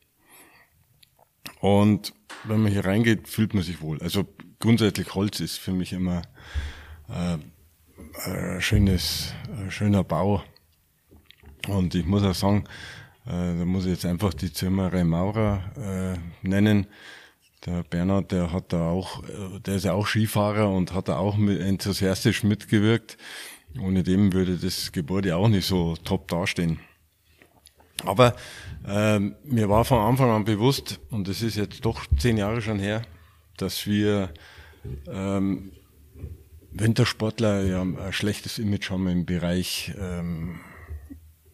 Und wenn man hier reingeht, fühlt man sich wohl. Also grundsätzlich Holz ist für mich immer äh, ein schönes, ein schöner Bau. Und ich muss auch sagen, äh, da muss ich jetzt einfach die Zimmerei Maurer äh, nennen. Der Bernhard, der hat da auch, äh, der ist ja auch Skifahrer und hat da auch mit, enthusiastisch mitgewirkt. Ohne dem würde das Gebäude auch nicht so top dastehen. Aber ähm, mir war von Anfang an bewusst, und das ist jetzt doch zehn Jahre schon her, dass wir ähm, Wintersportler ja ein schlechtes Image haben im Bereich ähm,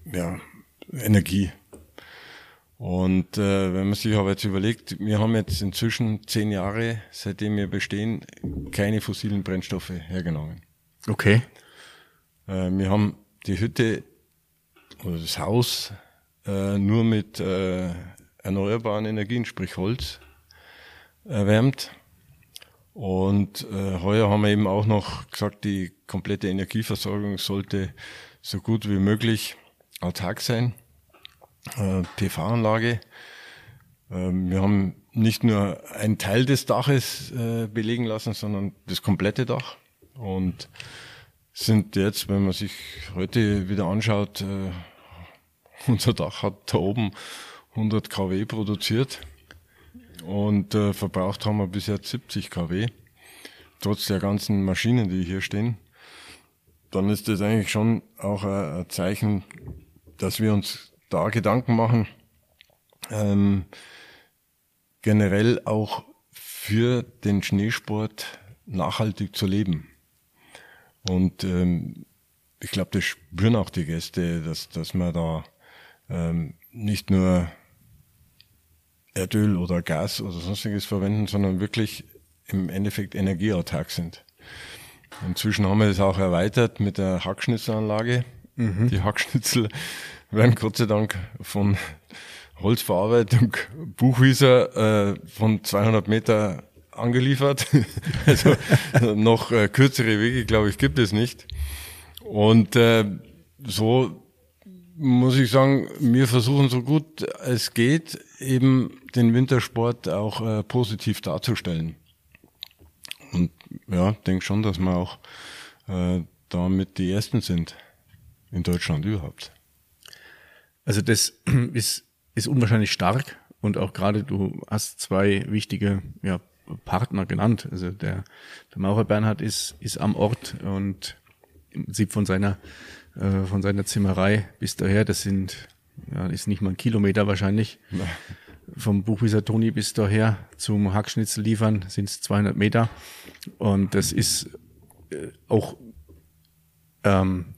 ja, Energie. Und äh, wenn man sich aber jetzt überlegt, wir haben jetzt inzwischen zehn Jahre, seitdem wir bestehen, keine fossilen Brennstoffe hergenommen. Okay. Äh, wir haben die Hütte oder das Haus äh, nur mit äh, erneuerbaren Energien, sprich Holz, erwärmt. Und äh, heuer haben wir eben auch noch gesagt, die komplette Energieversorgung sollte so gut wie möglich autark sein. Äh, PV-Anlage. Äh, wir haben nicht nur einen Teil des Daches äh, belegen lassen, sondern das komplette Dach. Und sind jetzt, wenn man sich heute wieder anschaut, äh, unser Dach hat da oben 100 kW produziert und äh, verbraucht haben wir bis jetzt 70 kW, trotz der ganzen Maschinen, die hier stehen. Dann ist das eigentlich schon auch ein, ein Zeichen, dass wir uns da Gedanken machen, ähm, generell auch für den Schneesport nachhaltig zu leben. Und ähm, ich glaube, das spüren auch die Gäste, dass, dass man da ähm, nicht nur Erdöl oder Gas oder sonstiges verwenden, sondern wirklich im Endeffekt energieautark sind. Inzwischen haben wir das auch erweitert mit der Hackschnitzelanlage. Mhm. Die Hackschnitzel werden Gott sei Dank von Holzverarbeitung Buchwieser äh, von 200 Meter angeliefert. also noch äh, kürzere Wege, glaube ich, gibt es nicht. Und äh, so muss ich sagen, wir versuchen so gut es geht, eben den Wintersport auch äh, positiv darzustellen. Und ja, denke schon, dass wir auch äh, damit die Ersten sind in Deutschland überhaupt. Also das ist, ist unwahrscheinlich stark und auch gerade du hast zwei wichtige ja, Partner genannt. Also der, der Maurer Bernhard ist, ist am Ort und im Prinzip von seiner, äh, von seiner Zimmerei bis daher, das sind, ja, ist nicht mal ein Kilometer wahrscheinlich. Ja. Vom Buchwieser Toni bis daher zum Hackschnitzel liefern sind es 200 Meter. Und das ist äh, auch ähm,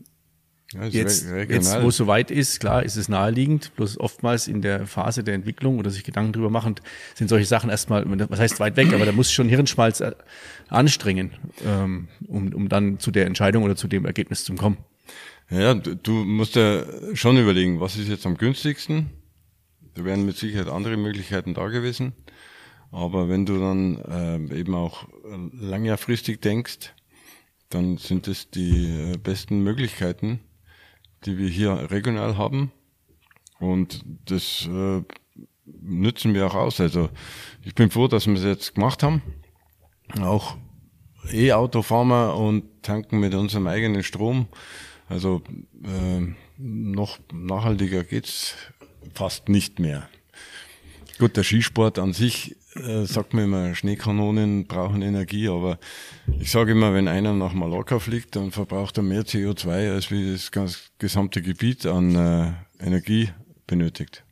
ja, jetzt, jetzt, wo es soweit ist, klar, ist es naheliegend. Bloß oftmals in der Phase der Entwicklung oder sich Gedanken drüber machen, sind solche Sachen erstmal, was heißt weit weg, aber da muss schon Hirnschmalz äh, anstrengen, ähm, um, um dann zu der Entscheidung oder zu dem Ergebnis zu kommen. Ja, du musst ja schon überlegen, was ist jetzt am günstigsten? Da wären mit Sicherheit andere Möglichkeiten da gewesen. Aber wenn du dann äh, eben auch langfristig denkst, dann sind es die äh, besten Möglichkeiten, die wir hier regional haben. Und das äh, nützen wir auch aus. Also ich bin froh, dass wir es jetzt gemacht haben. Auch E-Auto fahren wir und tanken mit unserem eigenen Strom. Also äh, noch nachhaltiger geht's fast nicht mehr. Gut, der Skisport an sich äh, sagt man immer, Schneekanonen brauchen Energie, aber ich sage immer, wenn einer nach Mallorca fliegt, dann verbraucht er mehr CO2, als wie das ganz gesamte Gebiet an äh, Energie benötigt.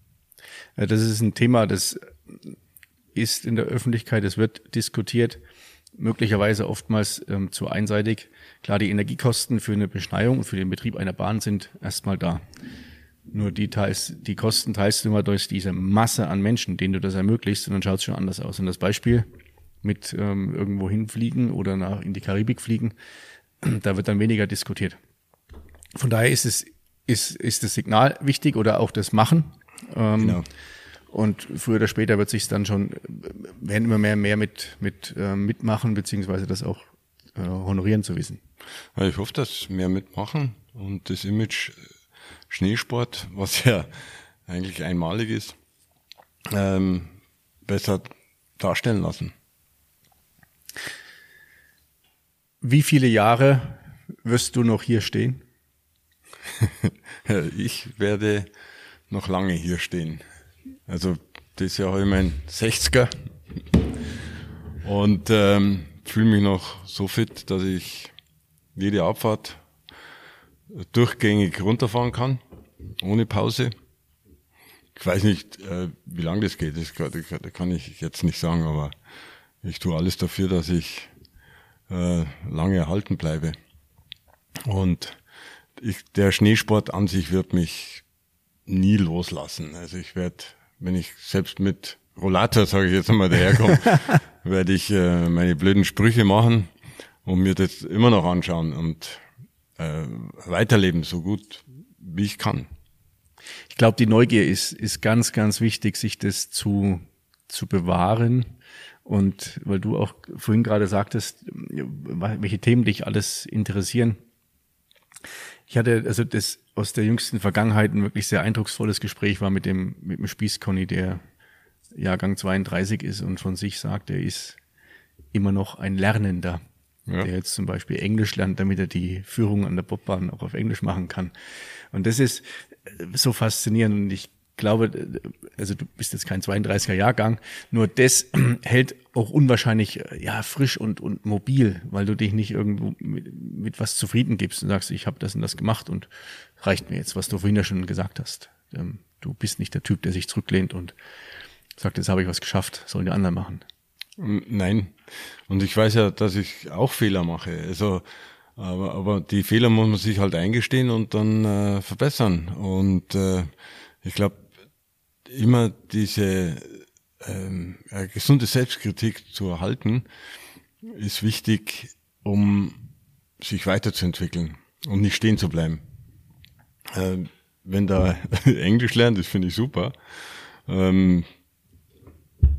Ja, das ist ein Thema, das ist in der Öffentlichkeit, es wird diskutiert, möglicherweise oftmals ähm, zu einseitig. Klar, die Energiekosten für eine Beschneiung und für den Betrieb einer Bahn sind erstmal da. Nur die teilst, die Kosten teilst du immer durch diese Masse an Menschen, denen du das ermöglichst, und dann schaut es schon anders aus. Und das Beispiel mit ähm, irgendwo hinfliegen oder nach in die Karibik fliegen, da wird dann weniger diskutiert. Von daher ist es ist, ist das Signal wichtig oder auch das Machen. Ähm, genau. Und früher oder später wird sich dann schon, werden immer mehr mehr mit, mit äh, mitmachen, beziehungsweise das auch äh, honorieren zu wissen. Ich hoffe, dass mehr mitmachen und das Image Schneesport, was ja eigentlich einmalig ist, ähm, besser darstellen lassen. Wie viele Jahre wirst du noch hier stehen? ich werde noch lange hier stehen. Also das Jahr habe ich mein 60er und ähm, fühle mich noch so fit, dass ich jede Abfahrt durchgängig runterfahren kann, ohne Pause. Ich weiß nicht, äh, wie lange das geht, das kann ich jetzt nicht sagen, aber ich tue alles dafür, dass ich äh, lange erhalten bleibe. Und ich, der Schneesport an sich wird mich nie loslassen. Also ich werde, wenn ich selbst mit Rollator, sage ich jetzt einmal, daherkomme, werde ich äh, meine blöden Sprüche machen und mir das immer noch anschauen und äh, weiterleben, so gut wie ich kann. Ich glaube, die Neugier ist, ist ganz, ganz wichtig, sich das zu, zu bewahren. Und weil du auch vorhin gerade sagtest, welche Themen dich alles interessieren. Ich hatte also das aus der jüngsten Vergangenheit ein wirklich sehr eindrucksvolles Gespräch war mit dem, mit dem Spießconny, der Jahrgang 32 ist und von sich sagt, er ist immer noch ein Lernender ja. der jetzt zum Beispiel Englisch lernt, damit er die Führung an der Bobbahn auch auf Englisch machen kann. Und das ist äh, so faszinierend und ich glaube, äh, also du bist jetzt kein 32er Jahrgang, nur das hält auch unwahrscheinlich äh, ja frisch und und mobil, weil du dich nicht irgendwo mit, mit was zufrieden gibst und sagst, ich habe das und das gemacht und reicht mir jetzt, was du vorhin ja schon gesagt hast. Ähm, du bist nicht der Typ, der sich zurücklehnt und sagt, jetzt habe ich was geschafft, sollen die anderen machen. Nein. Und ich weiß ja, dass ich auch Fehler mache. Also, aber, aber die Fehler muss man sich halt eingestehen und dann äh, verbessern. Und äh, ich glaube, immer diese ähm, äh, gesunde Selbstkritik zu erhalten, ist wichtig, um sich weiterzuentwickeln und nicht stehen zu bleiben. Äh, wenn da Englisch lernt, das finde ich super. Ähm,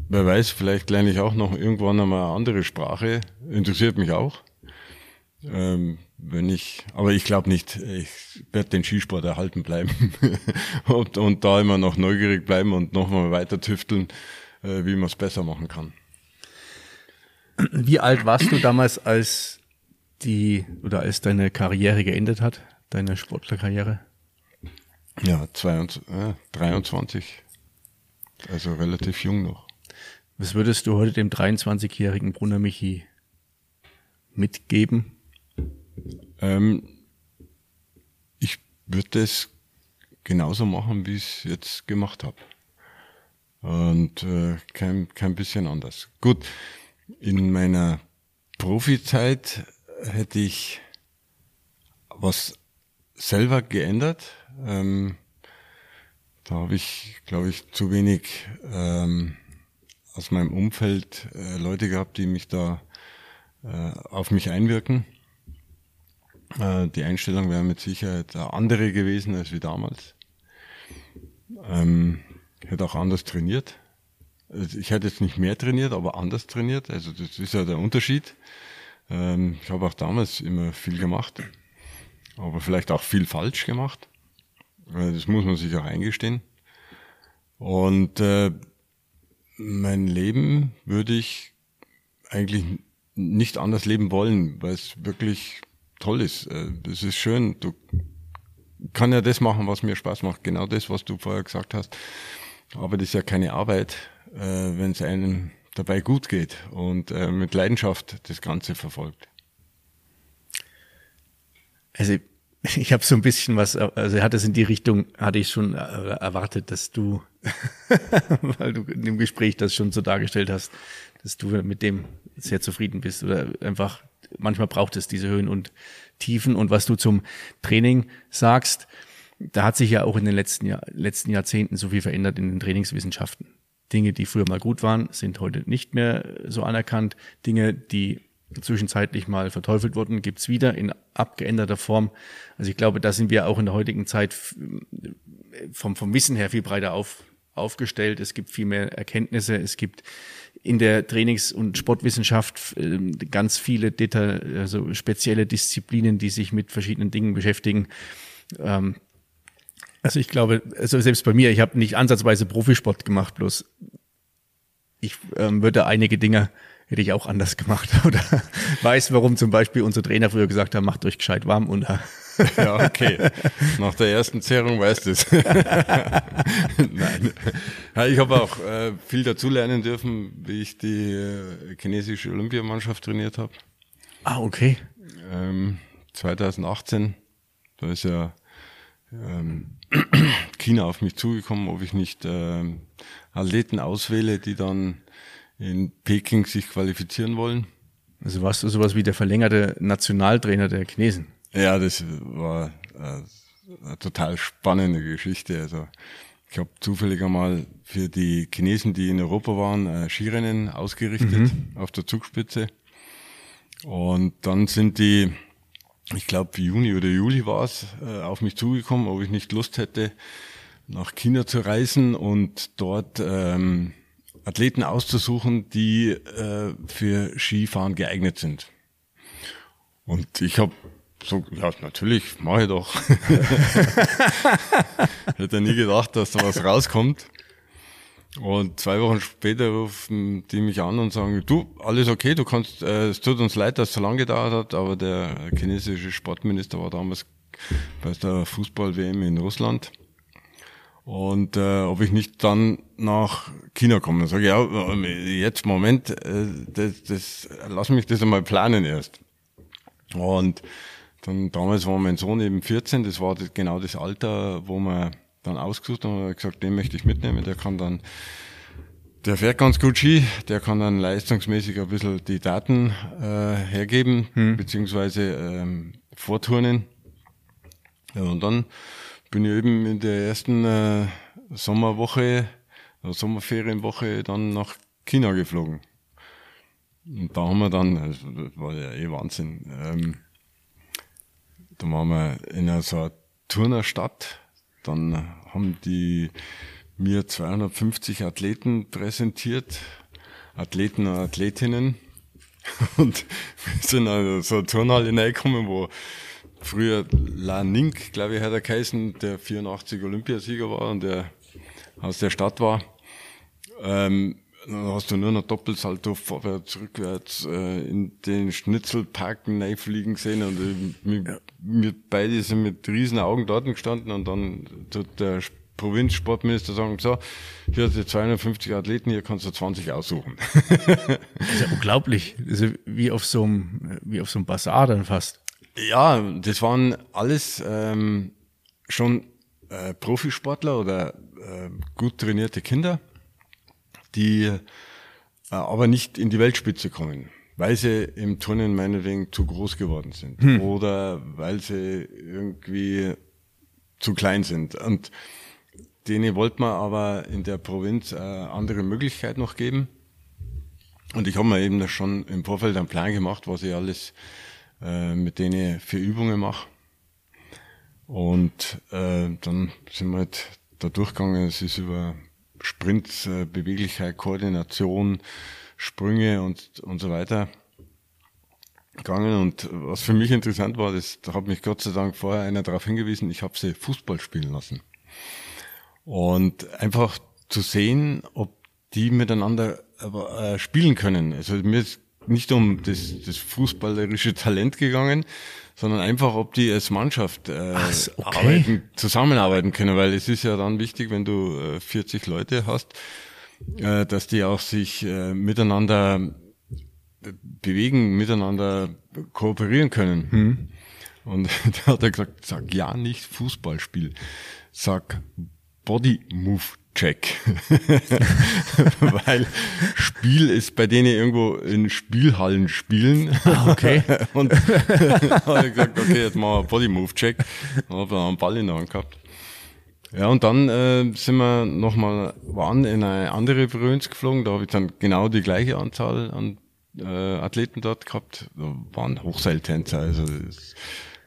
Wer weiß, vielleicht lerne ich auch noch irgendwann einmal eine andere Sprache. Interessiert mich auch. Ähm, wenn ich, aber ich glaube nicht, ich werde den Skisport erhalten bleiben und, und da immer noch neugierig bleiben und nochmal weiter tüfteln, äh, wie man es besser machen kann. Wie alt warst du damals, als die oder als deine Karriere geendet hat, deine Sportlerkarriere? Ja, 22, äh, 23. Also relativ jung noch. Was würdest du heute dem 23-jährigen Brunner Michi mitgeben? Ähm, ich würde es genauso machen, wie ich es jetzt gemacht habe. Und äh, kein, kein bisschen anders. Gut, in meiner Profizeit hätte ich was selber geändert. Ähm, da habe ich, glaube ich, zu wenig ähm, aus meinem Umfeld äh, Leute gehabt, die mich da äh, auf mich einwirken. Äh, die Einstellung wäre mit Sicherheit eine andere gewesen als wie damals. Ähm, ich hätte auch anders trainiert. Also ich hätte jetzt nicht mehr trainiert, aber anders trainiert. Also das ist ja der Unterschied. Ähm, ich habe auch damals immer viel gemacht, aber vielleicht auch viel falsch gemacht. Äh, das muss man sich auch eingestehen. Und äh, mein Leben würde ich eigentlich nicht anders leben wollen, weil es wirklich toll ist. Äh, es ist schön. Du kann ja das machen, was mir Spaß macht. Genau das, was du vorher gesagt hast. Aber das ist ja keine Arbeit, äh, wenn es einem dabei gut geht und äh, mit Leidenschaft das Ganze verfolgt. Also ich habe so ein bisschen was, also hat es in die Richtung, hatte ich schon erwartet, dass du, weil du in dem Gespräch das schon so dargestellt hast, dass du mit dem sehr zufrieden bist oder einfach manchmal braucht es diese Höhen und Tiefen und was du zum Training sagst, da hat sich ja auch in den letzten, Jahr, letzten Jahrzehnten so viel verändert in den Trainingswissenschaften. Dinge, die früher mal gut waren, sind heute nicht mehr so anerkannt. Dinge, die zwischenzeitlich mal verteufelt wurden, gibt's wieder in abgeänderter Form. Also ich glaube, da sind wir auch in der heutigen Zeit vom, vom Wissen her viel breiter auf, aufgestellt. Es gibt viel mehr Erkenntnisse. Es gibt in der Trainings- und Sportwissenschaft ähm, ganz viele Detail, also spezielle Disziplinen, die sich mit verschiedenen Dingen beschäftigen. Ähm, also ich glaube, also selbst bei mir, ich habe nicht ansatzweise Profisport gemacht, bloß ich ähm, würde einige Dinge hätte ich auch anders gemacht oder weiß, warum zum Beispiel unsere Trainer früher gesagt haben, macht euch gescheit warm und ja, okay. Nach der ersten Zehrung weißt du es. Nein. Ja, ich habe auch äh, viel dazu lernen dürfen, wie ich die äh, chinesische Olympiamannschaft trainiert habe. Ah, okay. Ähm, 2018, da ist ja ähm, China auf mich zugekommen, ob ich nicht ähm, Athleten auswähle, die dann in Peking sich qualifizieren wollen. Also warst du sowas wie der verlängerte Nationaltrainer der Chinesen? Ja, das war äh, eine total spannende Geschichte. Also ich habe zufällig einmal für die Chinesen, die in Europa waren, Skirennen ausgerichtet mhm. auf der Zugspitze. Und dann sind die, ich glaube Juni oder Juli war es, äh, auf mich zugekommen, ob ich nicht Lust hätte, nach China zu reisen und dort ähm, Athleten auszusuchen, die äh, für Skifahren geeignet sind. Und ich habe so, ja, natürlich, mache ich doch. Hätte nie gedacht, dass da was rauskommt. Und zwei Wochen später rufen die mich an und sagen, du, alles okay, du kannst, äh, es tut uns leid, dass es so lange gedauert hat, aber der chinesische Sportminister war damals bei der Fußball-WM in Russland und äh, ob ich nicht dann nach China komme. Dann sage ich, ja, jetzt Moment, äh, das, das, lass mich das einmal planen erst. Und dann damals war mein Sohn eben 14, das war das, genau das Alter, wo man dann ausgesucht haben und gesagt, den möchte ich mitnehmen, der kann dann, der fährt ganz gut Ski, der kann dann leistungsmäßig ein bisschen die Daten äh, hergeben, hm. beziehungsweise ähm, vorturnen. Ja, und dann bin ich eben in der ersten äh, Sommerwoche, äh, Sommerferienwoche dann nach China geflogen. Und da haben wir dann, das war ja eh Wahnsinn, ähm, da waren wir in einer so einer Turnerstadt, dann haben die mir 250 Athleten präsentiert, Athleten und Athletinnen. Und wir sind also so eine Turnhalle hineingekommen, wo früher La Nink, glaube ich, hat er geheißen, der 84 Olympiasieger war und der aus der Stadt war. Ähm, dann hast du nur noch Doppelsalto vorwärts, rückwärts äh, in den Schnitzelparken reinfliegen sehen und äh, wir, ja. wir beide sind mit riesen Augen dort gestanden und dann tut der Provinzsportminister sagen, so, hier hast du 250 Athleten, hier kannst du 20 aussuchen. das ist ja unglaublich. Das ist wie auf so einem, wie auf so einem Bazar dann fast. Ja, das waren alles ähm, schon äh, Profisportler oder äh, gut trainierte Kinder, die äh, aber nicht in die Weltspitze kommen, weil sie im Turnen meinetwegen zu groß geworden sind hm. oder weil sie irgendwie zu klein sind. Und denen wollte man aber in der Provinz äh, andere Möglichkeit noch geben. Und ich habe mir eben schon im Vorfeld einen Plan gemacht, was ich alles äh, mit denen für Übungen mache. Und äh, dann sind wir halt da durchgegangen. Es ist über Sprints, äh, Beweglichkeit, Koordination, Sprünge und, und so weiter gegangen. Und was für mich interessant war, das, da hat mich Gott sei Dank vorher einer darauf hingewiesen, ich habe sie Fußball spielen lassen. Und einfach zu sehen, ob die miteinander äh, spielen können. Also mir ist nicht um das, das fußballerische Talent gegangen, sondern einfach, ob die als Mannschaft äh, Ach, okay. arbeiten, zusammenarbeiten können, weil es ist ja dann wichtig, wenn du äh, 40 Leute hast, äh, dass die auch sich äh, miteinander bewegen, miteinander kooperieren können. Hm. Und da hat er gesagt, sag ja nicht Fußballspiel, sag Body Move Check. Weil Spiel ist bei denen irgendwo in Spielhallen spielen. Ah, okay. Und habe ich gesagt, okay, jetzt machen wir Body Move Check. Dann habe ich einen Ball in der Hand gehabt. Ja, und dann äh, sind wir nochmal, waren in eine andere Provinz geflogen. Da habe ich dann genau die gleiche Anzahl an äh, Athleten dort gehabt. Da waren Hochseiltänzer. Also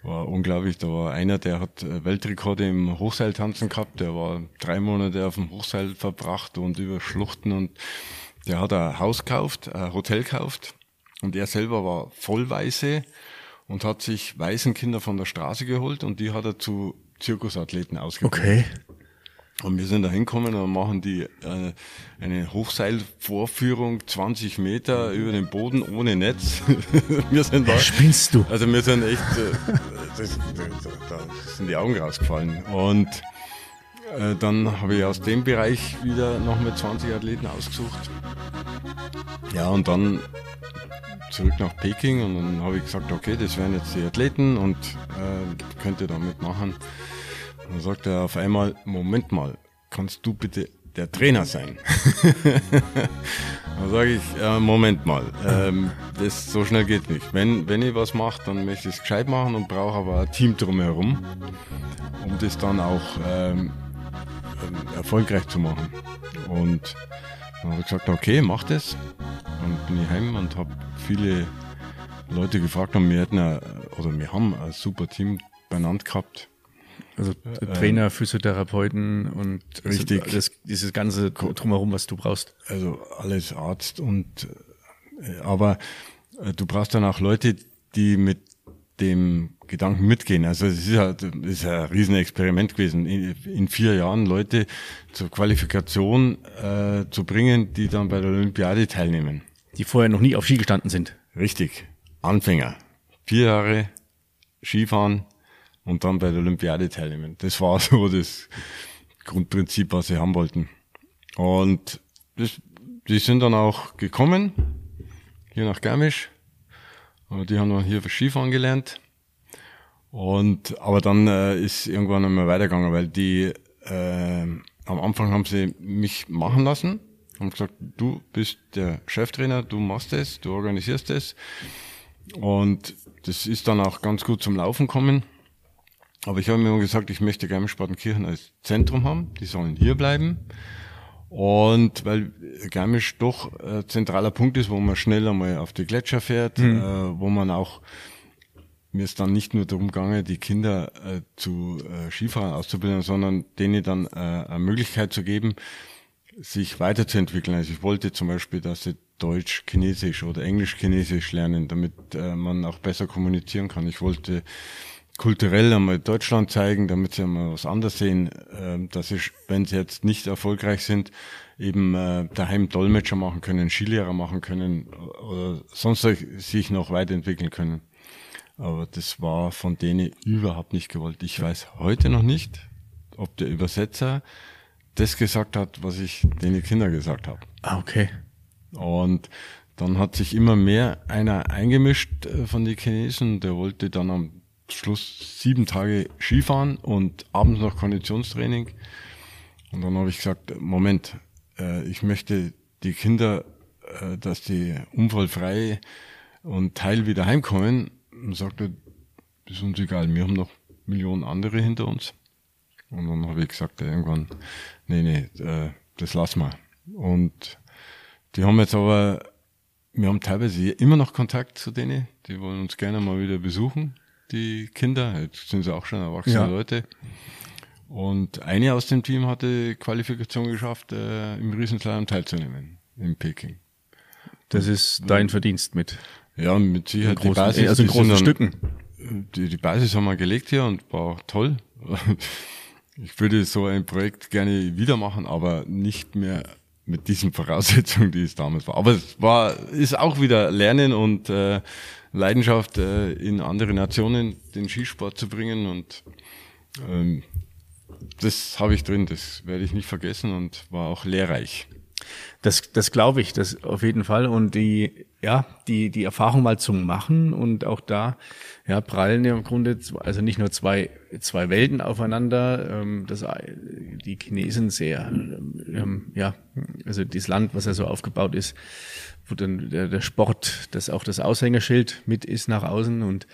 war unglaublich. Da war einer, der hat äh, Weltrekorde im Hochseiltanzen gehabt. Der war drei Monate auf dem Hochseil verbracht und über Schluchten und der hat ein Haus gekauft, ein Hotel gekauft. Und er selber war Vollweise und hat sich Waisenkinder von der Straße geholt und die hat er zu Zirkusathleten ausgebildet. Okay. Und wir sind da hinkommen und machen die äh, eine Hochseilvorführung, 20 Meter über den Boden ohne Netz. wir sind da. Spinnst du? Also wir sind echt, äh, das, da, sind die Augen rausgefallen. Und äh, dann habe ich aus dem Bereich wieder noch mit 20 Athleten ausgesucht. Ja, und dann zurück nach Peking und dann habe ich gesagt, okay, das wären jetzt die Athleten und äh, könnt ihr da mitmachen. Und dann sagt er auf einmal, Moment mal, kannst du bitte der Trainer sein? dann sage ich, äh, Moment mal, ähm, das so schnell geht nicht. Wenn, wenn ich was mache, dann möchte ich es gescheit machen und brauche aber ein Team drumherum, um das dann auch ähm, ähm, erfolgreich zu machen. Und dann habe ich gesagt, okay, mach das. Dann bin ich heim und habe viele Leute gefragt und wir hätten ja, oder wir haben ein super Team beieinander gehabt. Also Trainer, Physiotherapeuten und also Richtig. das, dieses ganze drumherum, was du brauchst. Also alles Arzt und äh, aber äh, du brauchst dann auch Leute, die mit dem Gedanken mitgehen. Also es ist ja, das ist ja ein Riesenexperiment gewesen, in, in vier Jahren Leute zur Qualifikation äh, zu bringen, die dann bei der Olympiade teilnehmen. Die vorher noch nie auf Ski gestanden sind. Richtig. Anfänger. Vier Jahre Skifahren und dann bei der Olympiade teilnehmen. Das war so das Grundprinzip, was sie haben wollten. Und das, die sind dann auch gekommen, hier nach Garmisch. Die haben dann hier für Skifahren gelernt. Und, aber dann äh, ist irgendwann einmal weitergegangen, weil die, äh, am Anfang haben sie mich machen lassen, haben gesagt, du bist der Cheftrainer, du machst es, du organisierst es. Und das ist dann auch ganz gut zum Laufen kommen. Aber ich habe mir immer gesagt, ich möchte Garmisch-Partenkirchen als Zentrum haben. Die sollen hier bleiben. Und weil Garmisch doch ein zentraler Punkt ist, wo man schnell einmal auf die Gletscher fährt, äh, wo man auch, mir ist dann nicht nur darum gegangen, die Kinder äh, zu äh, Skifahren auszubilden, sondern denen dann äh, eine Möglichkeit zu geben, sich weiterzuentwickeln. Also ich wollte zum Beispiel, dass sie Deutsch, Chinesisch oder Englisch, Chinesisch lernen, damit äh, man auch besser kommunizieren kann. Ich wollte kulturell einmal Deutschland zeigen, damit sie einmal was anderes sehen, äh, dass sie, wenn sie jetzt nicht erfolgreich sind, eben äh, daheim Dolmetscher machen können, Skilehrer machen können oder sonst sich noch weiterentwickeln können. Aber das war von denen überhaupt nicht gewollt. Ich weiß heute noch nicht, ob der Übersetzer das gesagt hat, was ich den Kindern gesagt habe. Ah, okay. Und dann hat sich immer mehr einer eingemischt äh, von den Chinesen. Der wollte dann am Schluss sieben Tage Skifahren und abends noch Konditionstraining. Und dann habe ich gesagt, Moment, äh, ich möchte die Kinder, äh, dass die unfallfrei und teil wieder heimkommen. Und sagte, ist uns egal, wir haben noch Millionen andere hinter uns. Und dann habe ich gesagt, irgendwann, nee, nee, äh, das lassen wir. Und die haben jetzt aber, wir haben teilweise immer noch Kontakt zu denen, die wollen uns gerne mal wieder besuchen, die Kinder. Jetzt sind sie auch schon erwachsene Ja. Leute. Und eine aus dem Team hatte Qualifikation geschafft, äh, im Riesenslalom teilzunehmen in Peking. Das ist dein Verdienst mit. Ja, mit Sicherheit großen, die Basis. also in großen dann- Stücken. die, die Basis haben wir gelegt hier und war toll. Ich würde so ein Projekt gerne wieder machen, aber nicht mehr mit diesen Voraussetzungen, die es damals war. Aber es war, ist auch wieder Lernen und äh, Leidenschaft, äh, in andere Nationen den Skisport zu bringen und ähm, das habe ich drin, das werde ich nicht vergessen und war auch lehrreich. Das, das glaube ich, das auf jeden Fall. Und die, ja, die, die Erfahrung mal zu machen und auch da, ja, prallen ja im Grunde, also nicht nur zwei, zwei Welten aufeinander, ähm, das, die Chinesen sehr, ähm, ja, also das Land, was ja so aufgebaut ist, wo dann der, der Sport, das auch das Aushängeschild mit ist nach außen und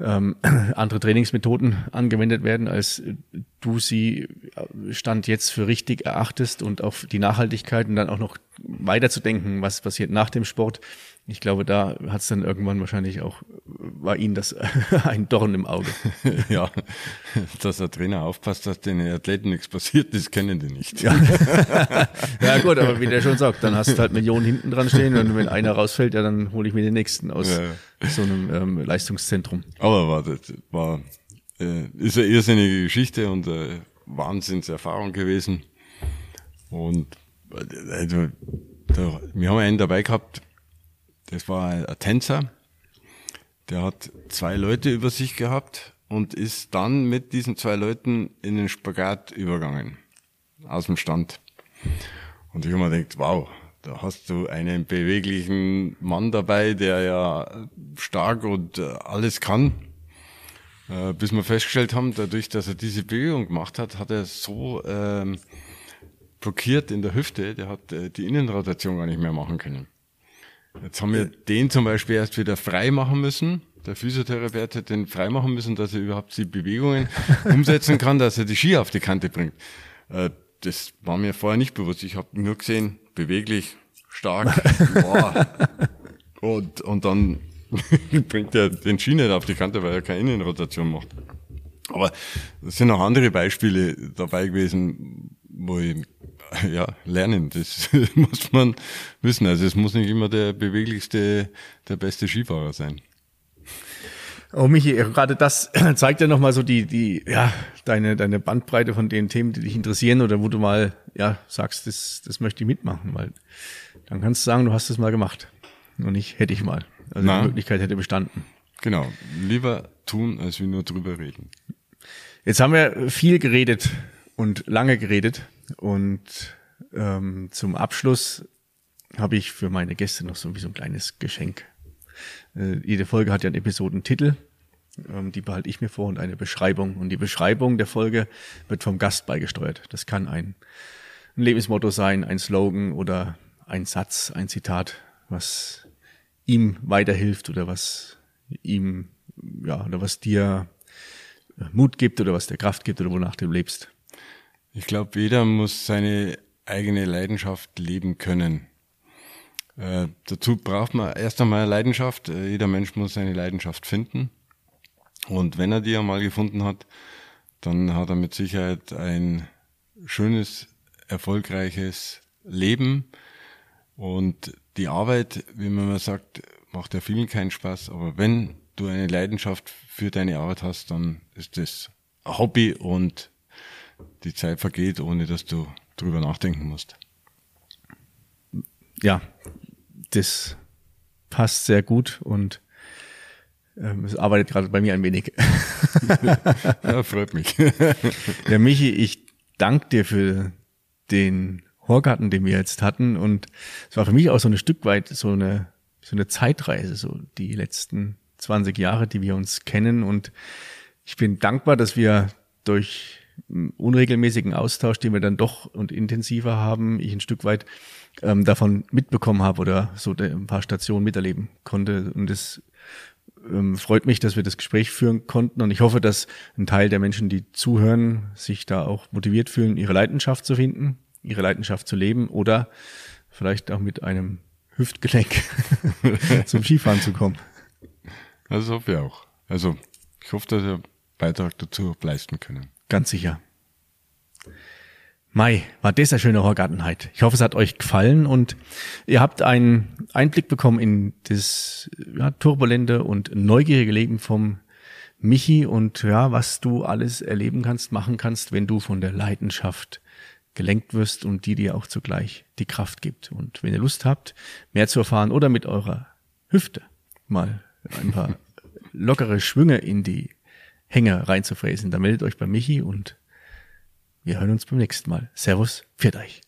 ähm, andere Trainingsmethoden angewendet werden, als du sie äh, Stand jetzt für richtig erachtest und auf die Nachhaltigkeit und dann auch noch weiterzudenken, was passiert nach dem Sport. Ich glaube, da hat es dann irgendwann wahrscheinlich auch, war ihnen das ein Dorn im Auge. ja, dass der Trainer aufpasst, dass den Athleten nichts passiert, das kennen die nicht. Ja. ja gut, aber wie der schon sagt, dann hast du halt Millionen hinten dran stehen und wenn einer rausfällt, ja, dann hole ich mir den nächsten aus ja. so einem ähm, Leistungszentrum. Aber war, das war äh, ist eine irrsinnige Geschichte und äh, Wahnsinnserfahrung gewesen. Und also, da, wir haben einen dabei gehabt, das war ein Tänzer, der hat zwei Leute über sich gehabt und ist dann mit diesen zwei Leuten in den Spagat übergangen. Aus dem Stand. Und ich habe mir gedacht, wow, da hast du einen beweglichen Mann dabei, der ja stark und äh, alles kann. Äh, bis wir festgestellt haben, dadurch, dass er diese Bewegung gemacht hat, hat er so ähm, blockiert in der Hüfte, der hat äh, die Innenrotation gar nicht mehr machen können. Jetzt haben wir den zum Beispiel erst wieder frei machen müssen. Der Physiotherapeut hat den frei machen müssen, dass er überhaupt die Bewegungen umsetzen kann, dass er die Ski auf die Kante bringt. Äh, das war mir vorher nicht bewusst. Ich habe nur gesehen, beweglich, stark, boah. und, und dann bringt er den Ski nicht auf die Kante, weil er keine Innenrotation macht. Aber es sind auch andere Beispiele dabei gewesen, wo ich ja, lernen, das muss man wissen. Also es muss nicht immer der beweglichste, der beste Skifahrer sein. Oh Michi, gerade das zeigt ja nochmal so die, die, ja, deine, deine Bandbreite von den Themen, die dich interessieren oder wo du mal, ja, sagst, das, das möchte ich mitmachen, weil dann kannst du sagen, du hast es mal gemacht. Und nicht hätte ich mal. Also Na, die Möglichkeit hätte bestanden. Genau. Lieber tun, als wir nur drüber reden. Jetzt haben wir viel geredet und lange geredet. Und ähm, zum Abschluss habe ich für meine Gäste noch so wie so ein kleines Geschenk. Äh, jede Folge hat ja einen Episodentitel. Ähm, die behalte ich mir vor und eine Beschreibung. Und die Beschreibung der Folge wird vom Gast beigesteuert. Das kann ein, ein Lebensmotto sein, ein Slogan oder ein Satz, ein Zitat, was ihm weiterhilft oder was ihm, ja, oder was dir Mut gibt oder was dir Kraft gibt oder wonach du lebst. Ich glaube, jeder muss seine eigene Leidenschaft leben können. Äh, dazu braucht man erst einmal Leidenschaft. Äh, jeder Mensch muss seine Leidenschaft finden. Und wenn er die einmal gefunden hat, dann hat er mit Sicherheit ein schönes, erfolgreiches Leben. Und die Arbeit, wie man mal sagt, macht ja vielen keinen Spaß. Aber wenn du eine Leidenschaft für deine Arbeit hast, dann ist das Hobby und die Zeit vergeht, ohne dass du drüber nachdenken musst. Ja, das passt sehr gut und ähm, es arbeitet gerade bei mir ein wenig. ja, freut mich. ja, Michi, ich danke dir für den Horgarten, den wir jetzt hatten und es war für mich auch so ein Stück weit so eine, so eine Zeitreise, so die letzten 20 Jahre, die wir uns kennen und ich bin dankbar, dass wir durch unregelmäßigen Austausch, den wir dann doch und intensiver haben, ich ein Stück weit ähm, davon mitbekommen habe oder so ein paar Stationen miterleben konnte. Und es ähm, freut mich, dass wir das Gespräch führen konnten. Und ich hoffe, dass ein Teil der Menschen, die zuhören, sich da auch motiviert fühlen, ihre Leidenschaft zu finden, ihre Leidenschaft zu leben oder vielleicht auch mit einem Hüftgelenk zum Skifahren zu kommen. Das hoffe ich auch. Also ich hoffe, dass wir Beitrag dazu leisten können. Ganz sicher. Mai, war das eine schöne Horgartenheit. Ich hoffe, es hat euch gefallen und ihr habt einen Einblick bekommen in das ja, turbulente und neugierige Leben vom Michi und ja, was du alles erleben kannst, machen kannst, wenn du von der Leidenschaft gelenkt wirst und die dir auch zugleich die Kraft gibt. Und wenn ihr Lust habt, mehr zu erfahren oder mit eurer Hüfte mal ein paar lockere Schwünge in die Hänger reinzufräsen, dann meldet euch bei Michi und wir hören uns beim nächsten Mal. Servus, pfiat euch.